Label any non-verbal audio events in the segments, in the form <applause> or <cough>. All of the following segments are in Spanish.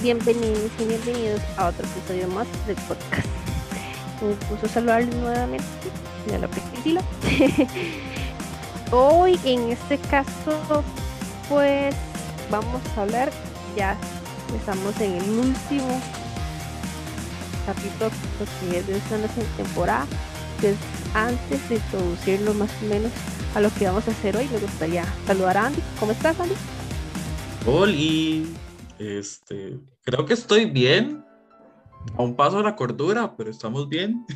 Bienvenidos y bienvenidos a otro episodio más del podcast. Un gusto saludarles nuevamente. Lo Priscila. <laughs> Hoy en este caso, pues vamos a hablar, ya estamos en el último capítulo que es de esta temporada. Antes de introducirlo más o menos a lo que vamos a hacer hoy, me gustaría saludar a Andy. ¿Cómo estás, Andy? Hola, este, creo que estoy bien. A un paso de la cordura, pero estamos bien. <laughs>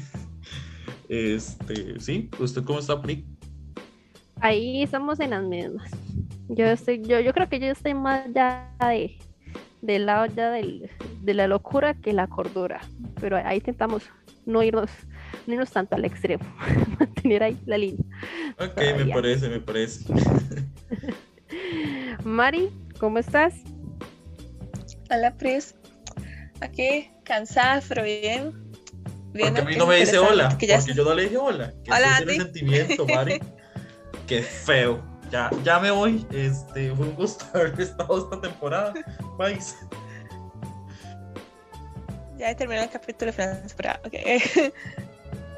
Este, sí, ¿usted cómo está, Pri? Ahí estamos en las mismas. Yo estoy, yo, yo creo que yo estoy más ya de del lado ya del, de la locura que la cordura. Pero ahí intentamos no irnos, no irnos tanto al extremo, <laughs> mantener ahí la línea. Ok, me parece, me parece. <laughs> Mari, ¿cómo estás? Hola, Pris. Aquí, cansada, pero bien. bien porque a mí no me dice hola, porque yo no le dije hola. ¿Qué hola, es sentimiento, Mari? <laughs> Qué feo. Ya, ya me voy. Este, fue un gusto <laughs> haber estado esta temporada. Bye. Ya he terminado el capítulo de la. Okay. <laughs>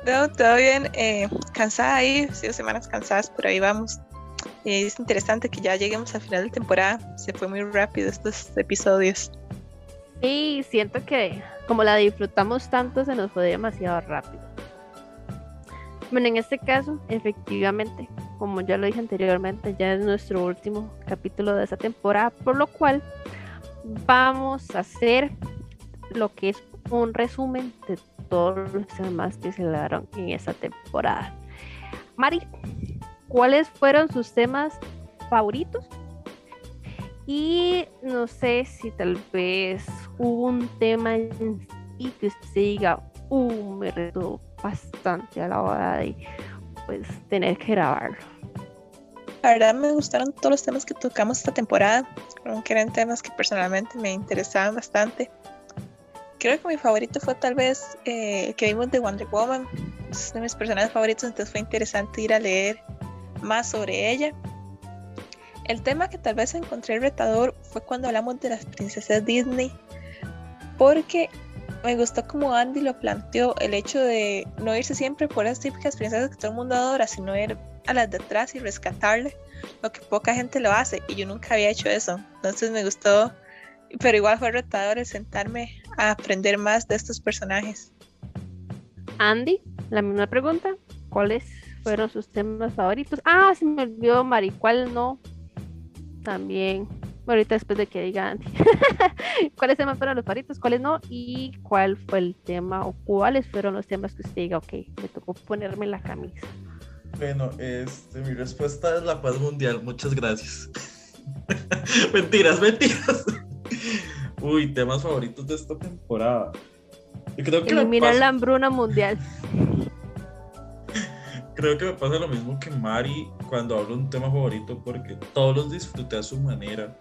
no, todo bien. Eh, cansada ahí, sido semanas cansadas, pero ahí vamos. Es interesante que ya lleguemos al final de temporada. Se fue muy rápido estos episodios. Sí, siento que como la disfrutamos tanto, se nos fue demasiado rápido. Bueno, en este caso, efectivamente, como ya lo dije anteriormente, ya es nuestro último capítulo de esta temporada, por lo cual vamos a hacer lo que es un resumen de todos los temas que se dieron en esta temporada. Mari, ¿cuáles fueron sus temas favoritos y no sé si tal vez hubo un tema y que usted diga, uh, me retó bastante a la hora de pues tener que grabarlo. La verdad me gustaron todos los temas que tocamos esta temporada, aunque eran temas que personalmente me interesaban bastante. Creo que mi favorito fue tal vez eh, que vimos de Wonder Woman, es de mis personajes favoritos, entonces fue interesante ir a leer más sobre ella. El tema que tal vez encontré retador fue cuando hablamos de las princesas Disney, porque me gustó como Andy lo planteó, el hecho de no irse siempre por las típicas princesas que todo el mundo adora, sino ir a las de atrás y rescatarle, lo que poca gente lo hace, y yo nunca había hecho eso. Entonces me gustó, pero igual fue retador el sentarme a aprender más de estos personajes. Andy, la misma pregunta, ¿cuáles fueron sus temas favoritos? Ah, se me olvidó, Mari, ¿cuál no? también, ahorita después de que digan <laughs> cuáles temas fueron los favoritos, cuáles no, y cuál fue el tema o cuáles fueron los temas que usted diga, ok, me tocó ponerme la camisa. Bueno, este, mi respuesta es la paz mundial, muchas gracias. <laughs> mentiras, mentiras. <laughs> Uy, temas favoritos de esta temporada. Yo creo que Eliminar la hambruna mundial creo que me pasa lo mismo que Mari cuando hablo de un tema favorito porque todos los disfruté a su manera.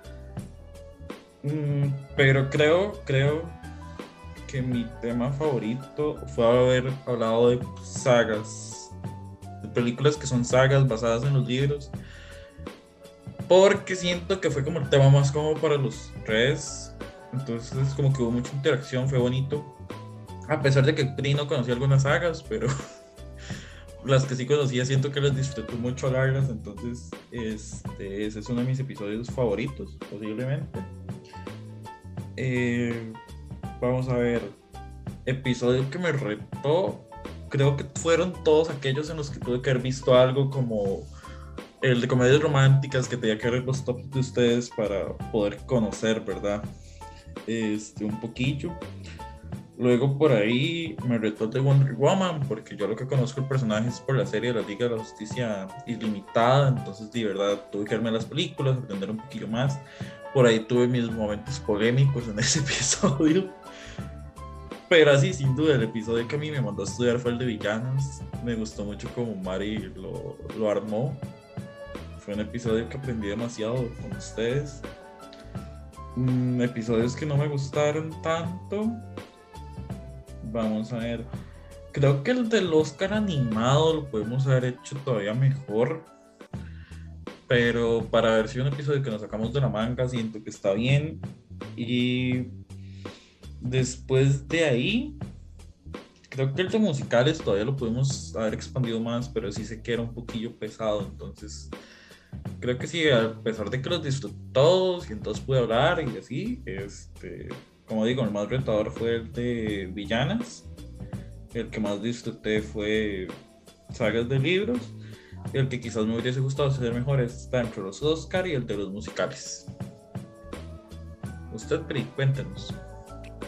Mm, pero creo, creo que mi tema favorito fue haber hablado de sagas, de películas que son sagas basadas en los libros. Porque siento que fue como el tema más cómodo para los tres. Entonces como que hubo mucha interacción, fue bonito. A pesar de que Pri no conocía algunas sagas, pero <laughs> las que sí conocía siento que las disfruto mucho largas, entonces este, ese es uno de mis episodios favoritos, posiblemente. Eh, vamos a ver, episodio que me retó, creo que fueron todos aquellos en los que tuve que haber visto algo como el de comedias románticas que tenía que ver los tops de ustedes para poder conocer, ¿verdad? Este, un poquillo. Luego por ahí me retó de Wonder Woman, porque yo lo que conozco el personaje es por la serie de la Liga de la Justicia Ilimitada, entonces de verdad tuve que verme las películas, aprender un poquillo más. Por ahí tuve mis momentos polémicos en <laughs> ese episodio. Pero así, sin duda, el episodio que a mí me mandó a estudiar fue el de villanos. Me gustó mucho como Mari lo, lo armó. Fue un episodio que aprendí demasiado con ustedes. Mm, episodios que no me gustaron tanto Vamos a ver. Creo que el del Oscar animado lo podemos haber hecho todavía mejor. Pero para ver si un episodio que nos sacamos de la manga, siento que está bien. Y después de ahí, creo que el de musicales todavía lo pudimos haber expandido más, pero sí sé que era un poquillo pesado, entonces creo que sí, a pesar de que los disfruté todos y entonces pude hablar y así, este, como digo, el más retador fue el de Villanas, el que más disfruté fue sagas de libros, el que quizás me hubiese gustado ser mejor está entre los Oscar y el de los musicales. Usted, Pri, cuéntenos.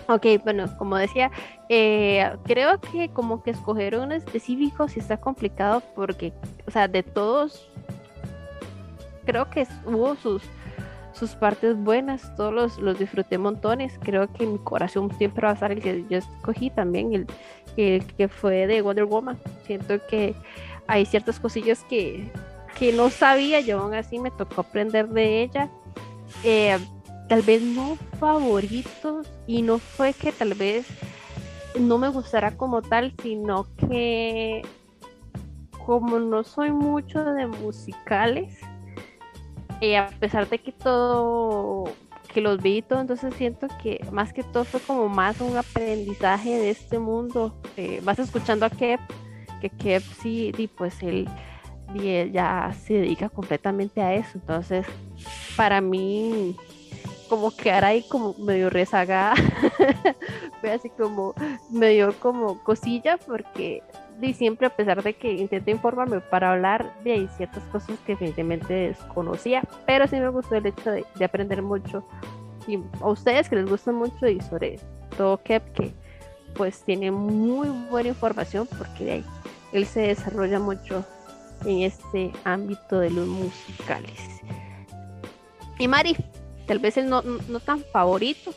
Ok, bueno, como decía, eh, creo que como que escoger uno específico sí está complicado porque, o sea, de todos, creo que hubo sus, sus partes buenas, todos los, los disfruté montones. Creo que mi corazón siempre va a estar el que yo escogí también, el, el que fue de Wonder Woman. Siento que hay ciertas cosillas que, que no sabía, yo aún así me tocó aprender de ella. Eh, tal vez no favoritos y no fue que tal vez no me gustara como tal, sino que como no soy mucho de musicales, eh, a pesar de que todo, que los vi y todo, entonces siento que más que todo fue como más un aprendizaje de este mundo. Vas escuchando a Kev, que Kev sí, y pues él, y él ya se dedica completamente a eso, entonces para mí como quedar ahí como medio rezagada, <laughs> así como medio como cosilla porque y siempre a pesar de que intenté informarme para hablar de ahí ciertas cosas que evidentemente desconocía, pero sí me gustó el hecho de, aprender mucho y a ustedes que les gusta mucho y sobre todo Kep que pues tiene muy buena información porque de ahí él se desarrolla mucho en este ámbito de los musicales. Y Mari, tal vez el no, no tan favorito.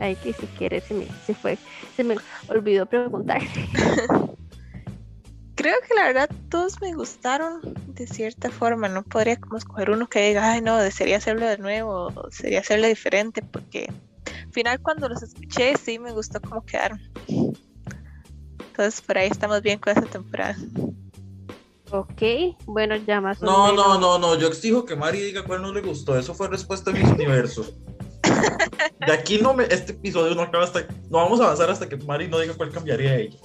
Ahí que si quieres se me, se fue, se me olvidó preguntar. <laughs> Creo que la verdad todos me gustaron de cierta forma. No podría como escoger uno que diga, ay no, desearía hacerlo de nuevo, o desearía hacerlo diferente, porque al final cuando los escuché sí me gustó cómo quedaron. Entonces por ahí estamos bien con esta temporada. Ok, bueno, ya más No, no, no, no, yo exijo que Mari diga cuál no le gustó. Eso fue respuesta de mi universo. <laughs> De aquí no me, este episodio no acaba hasta, no vamos a avanzar hasta que Mari no diga cuál cambiaría ella.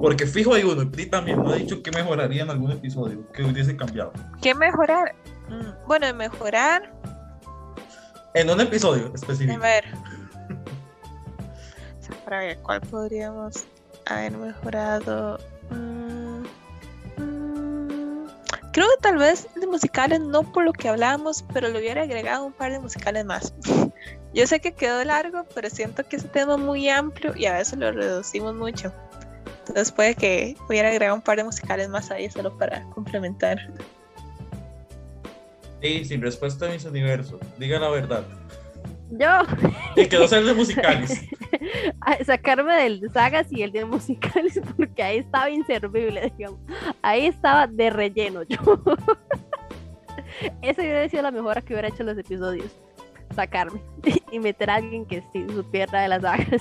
Porque fijo hay uno, y también no ha dicho que mejoraría en algún episodio, que hubiese cambiado. ¿Qué mejorar? Mm, bueno, mejorar. En un episodio específico. A ver. Para ver, ¿cuál podríamos haber mejorado? Creo que tal vez de musicales no por lo que hablábamos, pero le hubiera agregado un par de musicales más. <laughs> Yo sé que quedó largo, pero siento que ese tema es muy amplio y a veces lo reducimos mucho. Entonces puede que hubiera agregado un par de musicales más ahí solo para complementar. Sí, sin respuesta a mis universos. Diga la verdad. Yo. Y quedó ser de musicales. <laughs> sacarme del sagas y el de musicales <laughs> porque ahí estaba inservible, digamos. Ahí estaba de relleno yo. <laughs> Esa hubiera sido la mejora que hubiera hecho los episodios. Sacarme y meter a alguien que sí supiera de las sagas.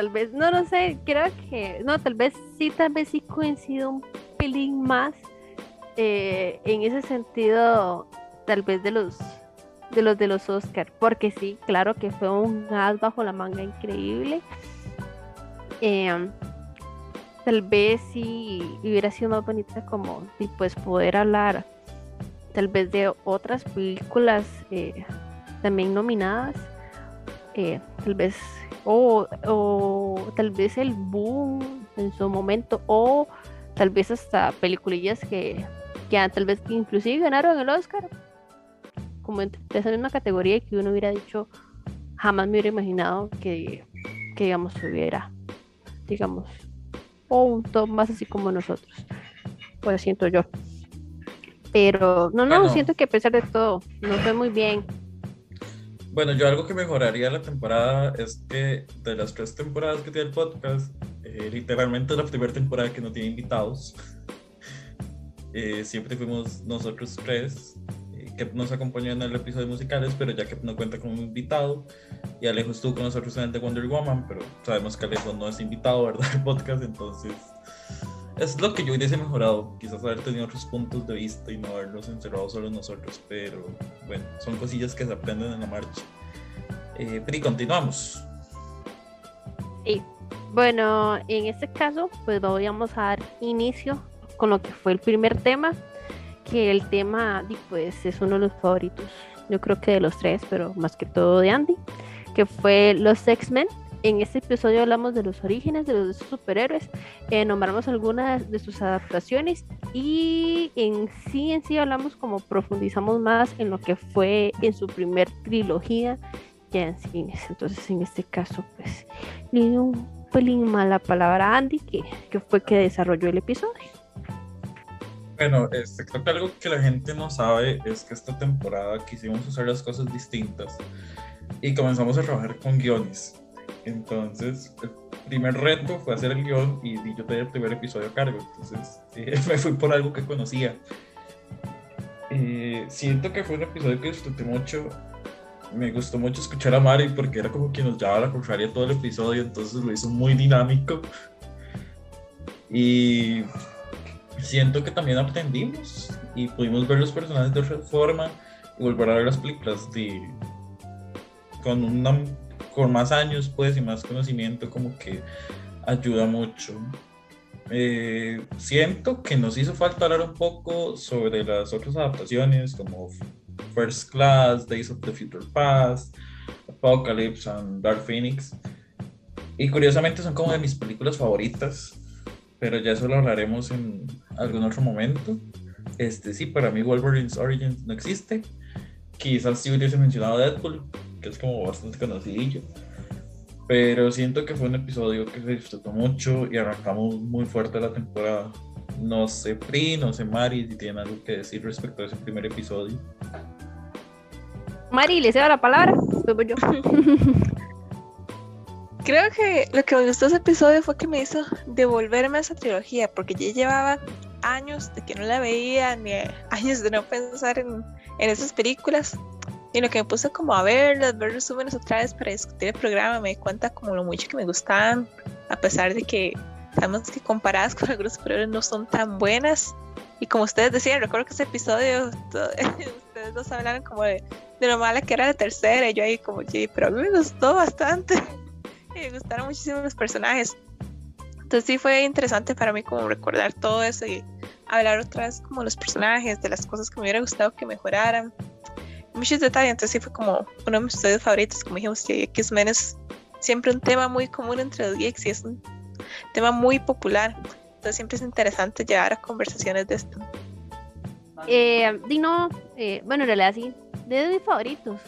Tal vez, no, no sé, creo que, no, tal vez sí, tal vez sí coincido un pelín más eh, en ese sentido, tal vez de los de los de los Oscar, porque sí, claro que fue un as bajo la manga increíble. Em, tal vez si hubiera sido más bonita como pues poder hablar tal vez de otras películas eh, también nominadas eh, tal vez o, o, tal vez el boom en su momento o tal vez hasta peliculillas que, que tal vez inclusive ganaron el Oscar como de esa misma categoría que uno hubiera dicho, jamás me hubiera imaginado que, que digamos, hubiera, digamos, o un top más así como nosotros. Pues siento yo. Pero no, no, siento que a pesar de todo, nos fue muy bien. Bueno, yo algo que mejoraría la temporada es que de las tres temporadas que tiene el podcast, eh, literalmente la primera temporada que no tiene invitados, <laughs> eh, siempre fuimos nosotros tres. Que nos acompañó en el episodio musicales, pero ya que no cuenta como invitado, y Alejo estuvo con nosotros en el de Wonder Woman, pero sabemos que Alejo no es invitado, <laughs> ¿verdad? El podcast, entonces es lo que yo hubiese mejorado. Quizás haber tenido otros puntos de vista y no haberlos encerrado solo nosotros. Pero bueno, son cosillas que se aprenden en la marcha. Eh, Pri, continuamos. Sí. Bueno, en este caso, pues vamos a dar inicio con lo que fue el primer tema, que el tema pues es uno de los favoritos, yo creo que de los tres, pero más que todo de Andy, que fue los X-Men. En este episodio hablamos de los orígenes de los superhéroes, eh, nombramos algunas de sus adaptaciones y en sí en sí hablamos como profundizamos más en lo que fue en su primer trilogía ya en cines. Entonces en este caso pues le dio un pelín mala palabra a Andy que, que fue que desarrolló el episodio. Bueno, este, creo que algo que la gente no sabe es que esta temporada quisimos hacer las cosas distintas y comenzamos a trabajar con guiones. Entonces, el primer reto fue hacer el guion y yo tenía el primer episodio a cargo. Entonces, me <laughs> fui por algo que conocía. Eh, siento que fue un episodio que disfruté mucho. Me gustó mucho escuchar a Mari porque era como quien nos llevaba la contraria todo el episodio, entonces lo hizo muy dinámico. Y siento que también aprendimos y pudimos ver los personajes de otra forma y volver a ver las películas de, con una con más años pues y más conocimiento como que ayuda mucho. Eh, siento que nos hizo falta hablar un poco sobre las otras adaptaciones como First Class, Days of the Future Past, Apocalypse and Dark Phoenix. Y curiosamente son como de mis películas favoritas, pero ya eso lo hablaremos en algún otro momento. Este sí, para mí Wolverine's Origins no existe. Quizás si hubiese mencionado Deadpool, que es como bastante conocidillo. Pero siento que fue un episodio que se disfrutó mucho y arrancamos muy fuerte la temporada. No sé, Pri, no sé, Mari, si tienen algo que decir respecto a ese primer episodio. Mari, le cedo la palabra. yo. <laughs> Creo que lo que me gustó ese episodio fue que me hizo devolverme a esa trilogía, porque ya llevaba años de que no la veía, ni años de no pensar en, en esas películas. Y lo que me puse como a verlas, ver resúmenes otra vez para discutir el programa, me di cuenta como lo mucho que me gustaban, a pesar de que sabemos que comparadas <laughs> con algunos superiores no son tan buenas. Y como ustedes decían, recuerdo que ese episodio, <laughs> ustedes dos hablaron como de, de, lo mala que era la tercera, y yo ahí como, sí, pero a mí me gustó bastante. <laughs> y me gustaron muchísimo los personajes. Entonces sí fue interesante para mí como recordar todo eso y hablar otra vez como los personajes, de las cosas que me hubiera gustado que mejoraran muchos detalles, entonces sí fue como uno de mis estudios favoritos, como dijimos, que X-Men es siempre un tema muy común entre los geeks y es un tema muy popular, entonces siempre es interesante llevar a conversaciones de esto. Eh, Dino, eh, bueno, en realidad sí, de mis favoritos,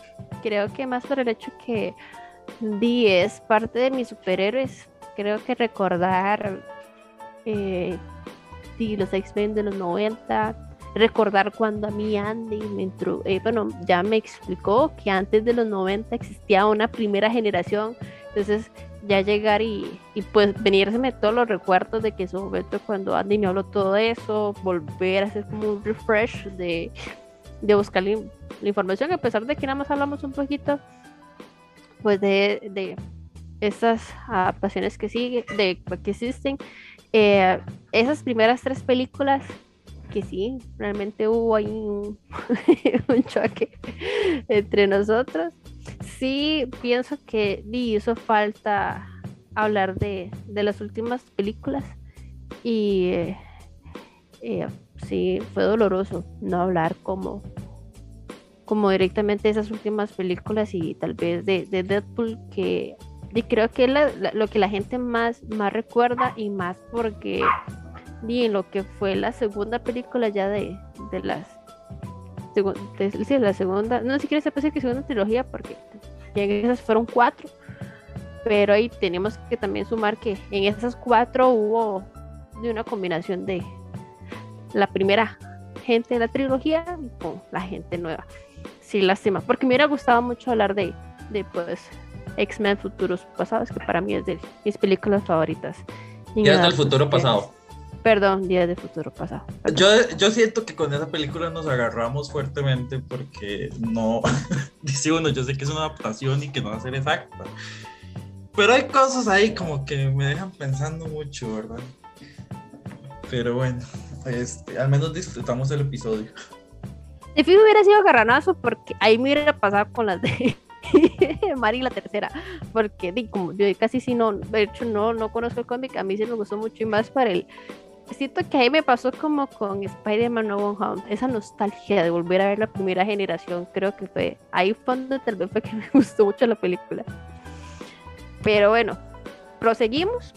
creo que más por el hecho que Di es parte de mis superhéroes, creo que recordar eh, los X-Men de los 90, recordar cuando a mí Andy me entró, eh, bueno, ya me explicó que antes de los 90 existía una primera generación, entonces ya llegar y, y pues venírseme todos los recuerdos de que su momento cuando Andy me habló todo eso, volver a hacer como un refresh de, de buscar la, información, a pesar de que nada más hablamos un poquito pues de, de esas adaptaciones que sigue, de que existen. Eh, esas primeras tres películas que sí, realmente hubo ahí <laughs> un, choque entre nosotros. Sí, pienso que hizo falta hablar de, las últimas películas y eh, eh, sí, fue doloroso no hablar como, como directamente de esas últimas películas y tal vez de, Deadpool que creo que es lo que la gente más, más recuerda y más porque y en lo que fue la segunda película ya de, de las de, la segunda, no siquiera se decir que segunda trilogía porque en esas fueron cuatro, pero ahí tenemos que también sumar que en esas cuatro hubo de una combinación de la primera gente de la trilogía con la gente nueva. Sí, lástima, porque me hubiera gustado mucho hablar de, de pues X-Men Futuros Pasados, que para mí es de mis películas favoritas. Ya es del futuro pasado. Perdón, Día de Futuro Pasado. Yo, yo siento que con esa película nos agarramos fuertemente porque no, <laughs> dice uno, yo sé que es una adaptación y que no va a ser exacta. Pero hay cosas ahí como que me dejan pensando mucho, ¿verdad? Pero bueno, este, al menos disfrutamos el episodio. De fijo hubiera sido garranazo porque ahí me hubiera pasado con las de <laughs> Mari la tercera, porque como yo casi sí no, de hecho no, no conozco el cómic, a mí sí me gustó mucho y más para el siento que ahí me pasó como con Spider-Man No One Home, esa nostalgia de volver a ver la primera generación, creo que fue ahí fue donde tal vez fue que <laughs> me gustó mucho la película. Pero bueno, proseguimos.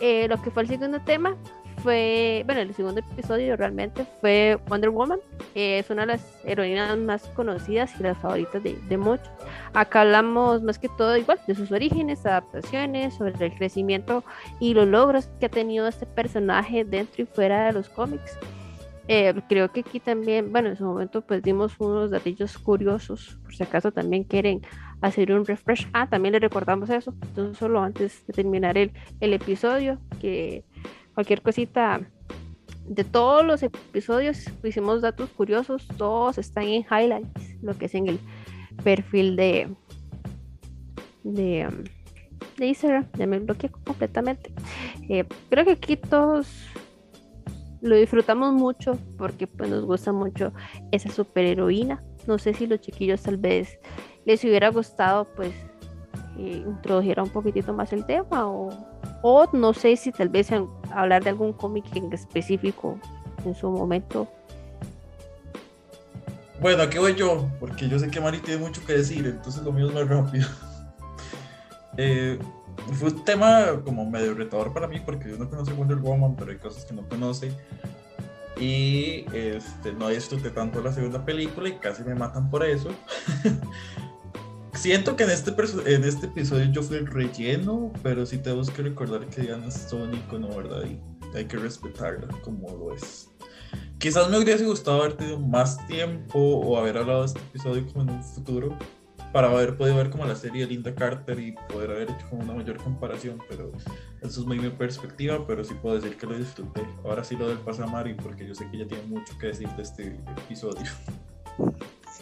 Eh, lo que fue el segundo tema fue, bueno, el segundo episodio realmente fue Wonder Woman. es una de las heroínas más conocidas y las favoritas de, de, muchos. Acá hablamos más que todo igual de sus orígenes, adaptaciones, sobre el crecimiento y los logros que ha tenido este personaje dentro y fuera de los cómics. Eh, creo que aquí también, bueno, en su momento pues dimos unos datillos curiosos, por si acaso también quieren hacer un refresh. Ah, también le recordamos eso, entonces solo antes de terminar el, el episodio, que cualquier cosita de todos los episodios hicimos datos curiosos, todos están en highlights, lo que es en el perfil de de, de Instagram, ya me bloqueé completamente. Eh, creo que aquí todos lo disfrutamos mucho porque pues nos gusta mucho esa superheroína. No sé si los chiquillos tal vez les hubiera gustado pues eh, introdujera un poquitito más el tema o, o no sé si tal vez hablar de algún cómic en específico en su momento. Bueno, aquí voy yo, porque yo sé que Mari tiene mucho que decir, entonces lo mío es más rápido. <laughs> Eh, fue un tema como medio retador para mí, porque yo no conozco Wonder Woman, pero hay cosas que no conoce. Y este, no disfruté tanto la segunda película y casi me matan por eso. <laughs> Siento que en este, en este episodio yo fui el relleno, pero sí tenemos que recordar que Diana es icono, ¿verdad? Y hay que respetarla como lo es. Quizás me hubiese gustado haber tenido más tiempo o haber hablado de este episodio como en un futuro para haber podido ver como la serie Linda Carter y poder haber hecho como una mayor comparación, pero eso es muy mi perspectiva, pero sí puedo decir que lo disfruté. Ahora sí lo del paso a Mari, porque yo sé que ella tiene mucho que decir de este episodio.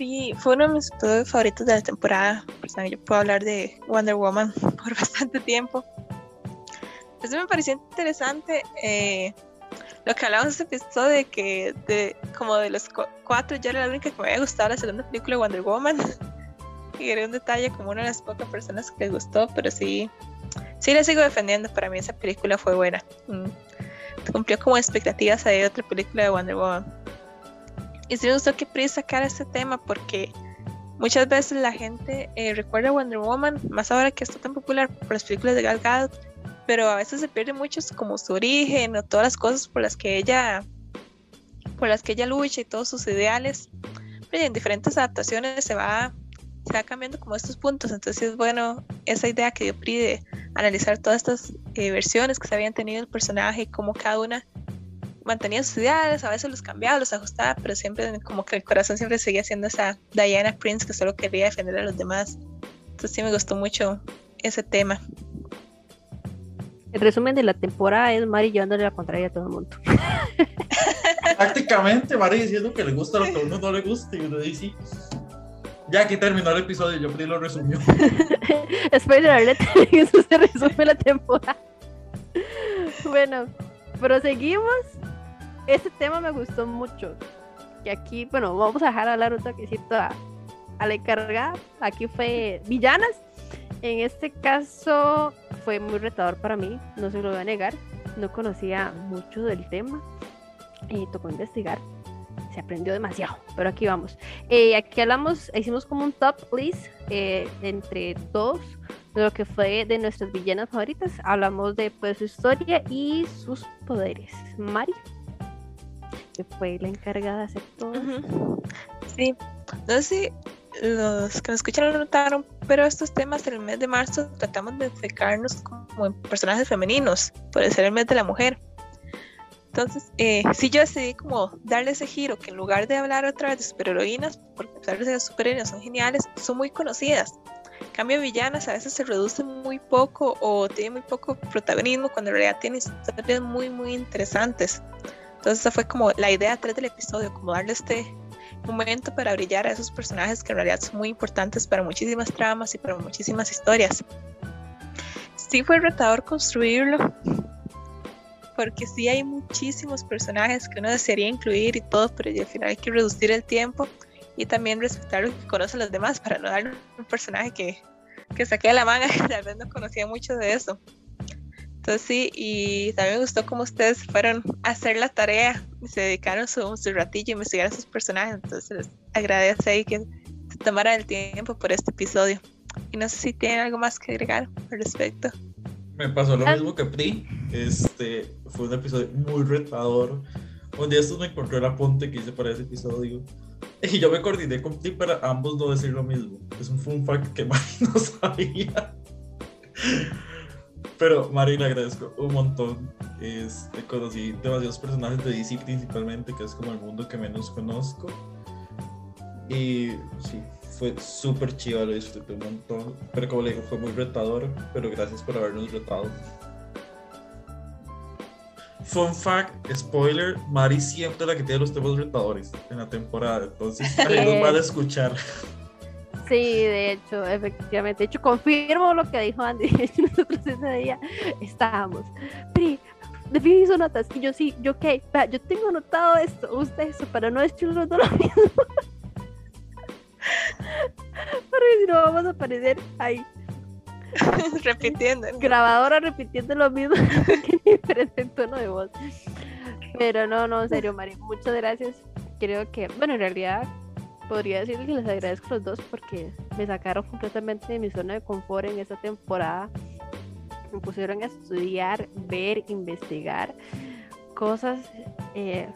Sí, fue uno de mis episodios favoritos de la temporada. yo puedo hablar de Wonder Woman <laughs> por bastante tiempo. Eso me pareció interesante. Eh, lo que hablamos en este episodio de que, de, como de los cuatro, yo era la única que me había gustado la segunda película de Wonder Woman. <laughs> y era un detalle como una de las pocas personas que les gustó, pero sí, sí la sigo defendiendo. Para mí esa película fue buena. Mm. Cumplió como expectativas de otra película de Wonder Woman. Y sí me gustó que Pris sacara este tema porque muchas veces la gente eh, recuerda a Wonder Woman, más ahora que está tan popular por las películas de Gal Gadot, pero a veces se pierde mucho como su origen o todas las cosas por las que ella por las que ella lucha y todos sus ideales. Pero en diferentes adaptaciones se va, se va cambiando como estos puntos. Entonces es bueno esa idea que dio Pri de analizar todas estas eh, versiones que se habían tenido el personaje cómo cada una mantenía sus ideales, a veces los cambiaba, los ajustaba, pero siempre como que el corazón siempre seguía siendo esa Diana Prince que solo quería defender a los demás. Entonces sí me gustó mucho ese tema. El resumen de la temporada es Mari llevándole la contraria a todo el mundo. <laughs> Prácticamente Mari diciendo que le gusta lo que a uno no le gusta y uno dice ya aquí terminó el episodio, yo pedí lo resumió. <laughs> Spoiler alert, <laughs> eso se resume la temporada. Bueno, proseguimos este tema me gustó mucho. Y aquí, bueno, vamos a dejar hablar un toquecito a, a la encargada. Aquí fue villanas. En este caso fue muy retador para mí, no se lo voy a negar. No conocía mucho del tema y tocó investigar. Se aprendió demasiado, pero aquí vamos. Eh, aquí hablamos, hicimos como un top list eh, entre todos de lo que fue de nuestras villanas favoritas. Hablamos de pues, su historia y sus poderes. Mari que fue la encargada de hacer todo. Sí, no sé si los que nos escuchan lo notaron, pero estos temas en el mes de marzo tratamos de enfocarnos como en personajes femeninos, por ser el mes de la mujer. Entonces, eh, sí yo decidí como darle ese giro, que en lugar de hablar otra vez de superheroínas, porque a pesar de ser superheroínas son geniales, son muy conocidas. En cambio, villanas a veces se reducen muy poco o tienen muy poco protagonismo, cuando en realidad tienen historias muy, muy interesantes. Entonces esa fue como la idea atrás del episodio, como darle este momento para brillar a esos personajes que en realidad son muy importantes para muchísimas tramas y para muchísimas historias. Sí fue retador construirlo, porque sí hay muchísimos personajes que uno desearía incluir y todo, pero al final hay que reducir el tiempo y también respetar lo que conocen los demás para no dar un personaje que, que saqué de la manga, que tal vez no conocía mucho de eso. Entonces sí, y también me gustó cómo ustedes fueron a hacer la tarea y se dedicaron su, su ratillo a investigar a sus personajes. Entonces agradezco ahí que se tomaran el tiempo por este episodio. Y no sé si tienen algo más que agregar al respecto. Me pasó lo mismo que Pri. Este fue un episodio muy retador. Un día esto me encontré el apunte que hice para ese episodio. Y yo me coordiné con Pri para ambos no decir lo mismo. Es un fun fact que <laughs> Mari no sabía. Pero Mari le agradezco un montón. Este, conocí demasiados personajes de DC principalmente, que es como el mundo que menos conozco. Y sí, fue súper chido, lo disfruté un montón. Pero como le digo, fue muy retador. Pero gracias por habernos retado. Fun fact, spoiler, Mari siempre la que tiene los temas retadores en la temporada. Entonces, ahí nos van a escuchar. Sí, de hecho, efectivamente. De hecho, confirmo lo que dijo Andy. <laughs> De hecho, nosotros ese día estábamos. Pri, de fin hizo notas. Y yo sí, yo qué, yo tengo anotado esto, usted eso, para no decir los dos lo mismo. <laughs> Porque si no vamos a aparecer ahí. <laughs> Repitiendo. Grabadora repitiendo lo mismo en diferente tono de voz. Pero no, no, en serio, Mari, muchas gracias. Creo que, bueno, en realidad podría decir que les agradezco a los dos porque me sacaron completamente de mi zona de confort en esta temporada. Me pusieron a estudiar, ver, investigar cosas. eh,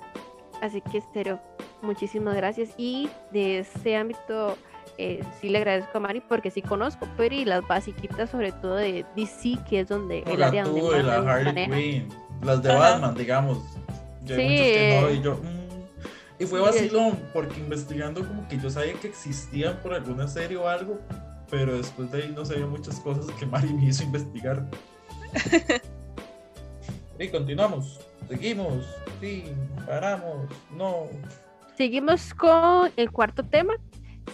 así que, estero, muchísimas gracias. Y de ese ámbito, eh, sí le agradezco a Mari porque sí conozco, pero y las basiquitas, sobre todo de DC, que es donde el área donde tuve, más la me Harley maneja. Quinn, las de Ajá. Batman, digamos. Yo hay Sí, muchas que no, y yo. mm. Y fue vacilón, porque investigando como que yo sabía que existían por alguna serie o algo, pero después de ahí no sabía muchas cosas que <laughs> Mari me hizo investigar. <laughs> y continuamos, seguimos, sí, paramos, no. Seguimos con el cuarto tema,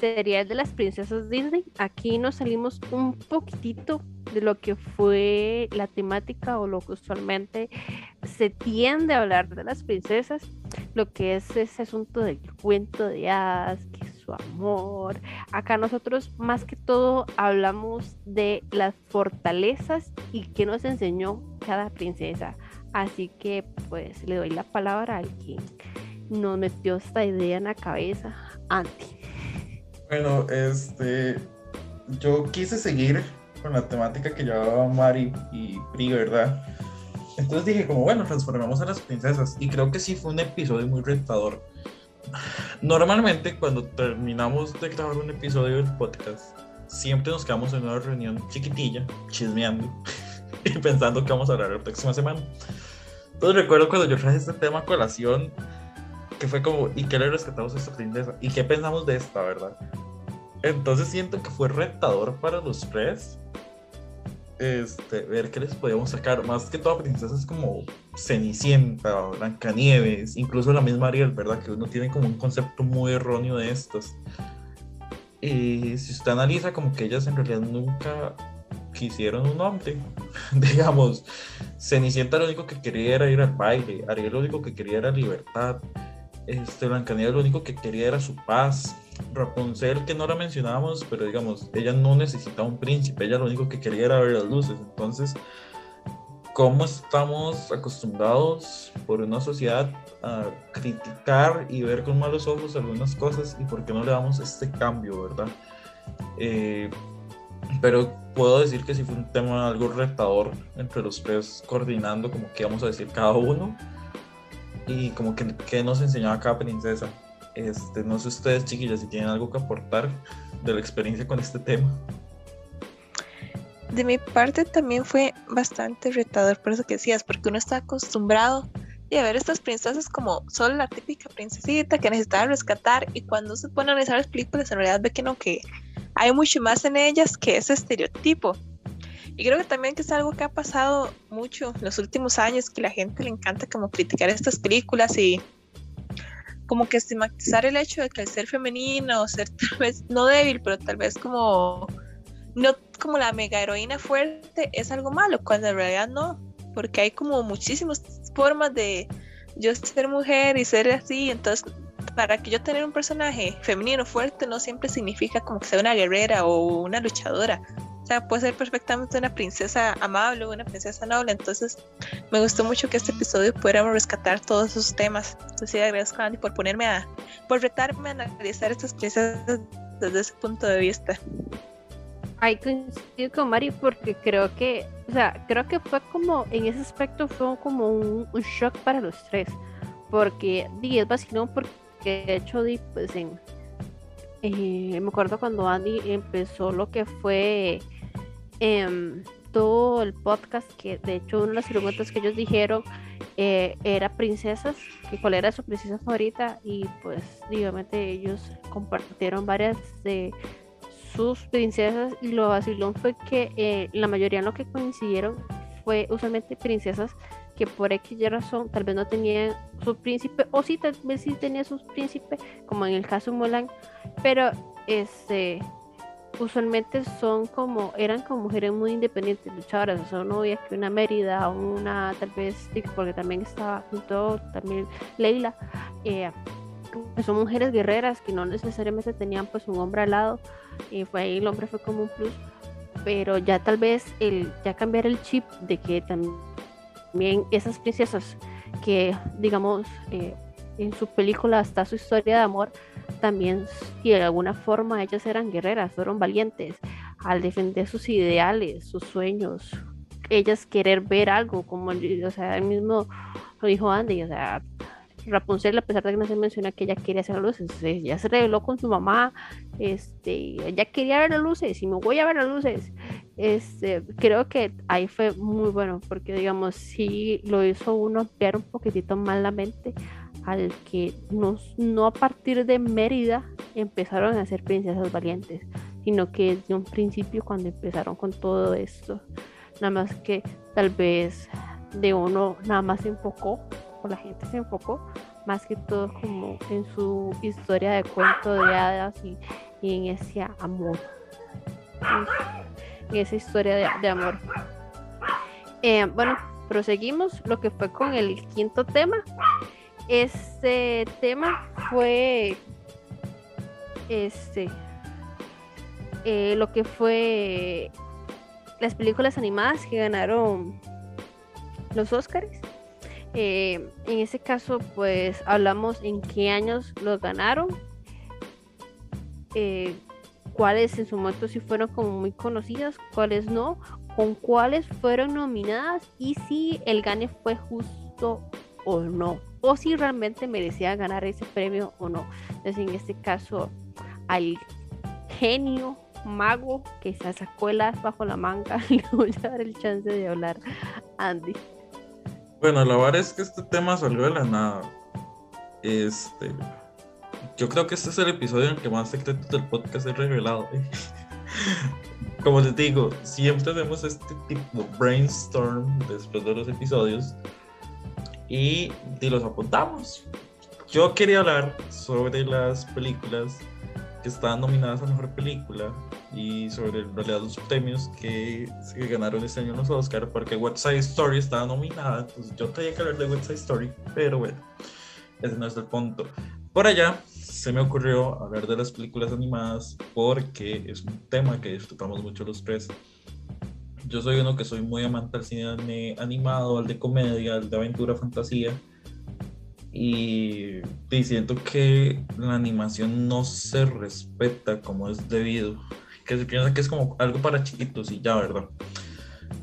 sería el de las princesas Disney. Aquí nos salimos un poquitito de lo que fue la temática o lo que usualmente se tiende a hablar de las princesas, lo que es ese asunto del cuento de hadas, que su amor. Acá nosotros más que todo hablamos de las fortalezas y qué nos enseñó cada princesa. Así que pues le doy la palabra al quien nos metió esta idea en la cabeza, Anti. Bueno, este. Yo quise seguir con la temática que llevaba Mari y Pri, ¿verdad? Entonces dije, como bueno, transformamos a las princesas. Y creo que sí fue un episodio muy retador. Normalmente, cuando terminamos de grabar un episodio del podcast, siempre nos quedamos en una reunión chiquitilla, chismeando <laughs> y pensando que vamos a hablar la próxima semana. Entonces recuerdo cuando yo traje este tema a colación, que fue como, ¿y qué le rescatamos a esta princesa? ¿Y qué pensamos de esta, verdad? Entonces siento que fue retador para los tres este, ver qué les podíamos sacar. Más que todo princesas como Cenicienta, Blancanieves, incluso la misma Ariel, ¿verdad? Que uno tiene como un concepto muy erróneo de estas. Y si usted analiza, como que ellas en realidad nunca quisieron un hombre. <laughs> Digamos, Cenicienta lo único que quería era ir al baile, Ariel lo único que quería era libertad, este, Blancanieves lo único que quería era su paz. Rapunzel, que no la mencionábamos, pero digamos, ella no necesitaba un príncipe, ella lo único que quería era ver las luces. Entonces, ¿cómo estamos acostumbrados por una sociedad a criticar y ver con malos ojos algunas cosas y por qué no le damos este cambio, verdad? Eh, pero puedo decir que sí fue un tema algo retador entre los tres, coordinando como que íbamos a decir cada uno y como que, que nos enseñaba cada princesa. Este, no sé ustedes, chiquillas, si tienen algo que aportar de la experiencia con este tema. De mi parte también fue bastante retador, por eso que decías, porque uno está acostumbrado y a ver estas princesas como solo la típica princesita que necesitaba rescatar y cuando se pone a analizar las películas en realidad ve que no, que hay mucho más en ellas que ese estereotipo. Y creo que también que es algo que ha pasado mucho en los últimos años, que la gente le encanta como criticar estas películas y como que estigmatizar el hecho de que el ser femenino o ser <laughs> tal vez no débil, pero tal vez como no como la mega heroína fuerte es algo malo, cuando en realidad no. porque hay como muchísimas formas de yo ser mujer y ser así, entonces para que yo tener un personaje femenino fuerte no siempre significa como que sea una guerrera o una luchadora. Puede ser perfectamente una princesa amable o una princesa noble. Entonces, me gustó mucho que este episodio pudiéramos rescatar todos esos temas. Entonces, sí, agradezco a Andy por ponerme a, por retarme a analizar estas princesas desde ese punto de vista. Ay, coincido con Mari porque creo que, o sea, creo que fue como, en ese aspecto fue como un, shock para los tres. Porque, di, es vacilón porque de hecho, di, pues en, eh, me acuerdo cuando Andy empezó lo que fue em, todo el podcast, que de hecho una de las preguntas que ellos dijeron eh, era princesas, que cuál era su princesa favorita y pues obviamente ellos compartieron varias de sus princesas y lo vacilón fue que eh, la mayoría en lo que coincidieron fue usualmente princesas que por X razón tal vez no tenían su príncipe o sí tal vez sí tenía sus príncipes como en el caso de Mulan pero este usualmente son como eran como mujeres muy independientes luchadoras o sea uno veía que una Mérida una tal vez porque también estaba junto también Leila eh, son mujeres guerreras que no necesariamente tenían pues un hombre al lado y fue ahí el hombre fue como un plus pero ya tal vez el ya cambiar el chip de que también esas princesas que digamos eh, en su película está su historia de amor también si de alguna forma ellas eran guerreras fueron valientes al defender sus ideales sus sueños ellas querer ver algo como o sea el mismo lo dijo Andy o sea Rapunzel, a pesar de que no se menciona que ella quería hacer las luces, ya se reveló con su mamá, este, ella quería ver las luces y me voy a ver las luces. Este, creo que ahí fue muy bueno, porque digamos, sí lo hizo uno ampliar un poquitito más la mente al que no, no a partir de Mérida empezaron a ser princesas valientes, sino que desde un principio cuando empezaron con todo esto, nada más que tal vez de uno nada más se enfocó la gente se enfocó más que todo como en su historia de cuento de hadas y, en ese amor, en, esa historia de, amor. Eh, bueno, proseguimos lo que fue con el quinto tema. Este tema fue este eh, lo que fue las películas animadas que ganaron los Oscars eh, en ese caso, pues hablamos en qué años los ganaron, eh, cuáles en su momento sí fueron como muy conocidas, cuáles no, con cuáles fueron nominadas y si el gane fue justo o no, o si realmente merecía ganar ese premio o no. Entonces, en este caso, al genio mago que se sacó el bajo la manga, <laughs> le voy a dar el chance de hablar, Andy. Bueno, la verdad es que este tema salió de la nada. Este. Yo creo que este es el episodio en el que más secretos del podcast he revelado. <laughs> Como les digo, siempre hacemos este tipo brainstorm después de los episodios y, los apuntamos. Yo quería hablar sobre las películas que estaban nominadas a Mejor Película y sobre en realidad los premios que, ganaron este año los Oscar porque West Side Story estaba nominada, entonces yo tenía que hablar de West Side Story, pero bueno, ese no es el punto. Por allá se me ocurrió hablar de las películas animadas porque es un tema que disfrutamos mucho los tres. Yo soy uno que soy muy amante al cine animado, al de comedia, al de aventura, fantasía. Y, siento que la animación no se respeta como es debido, que se piensa que es como algo para chiquitos y ya, ¿verdad?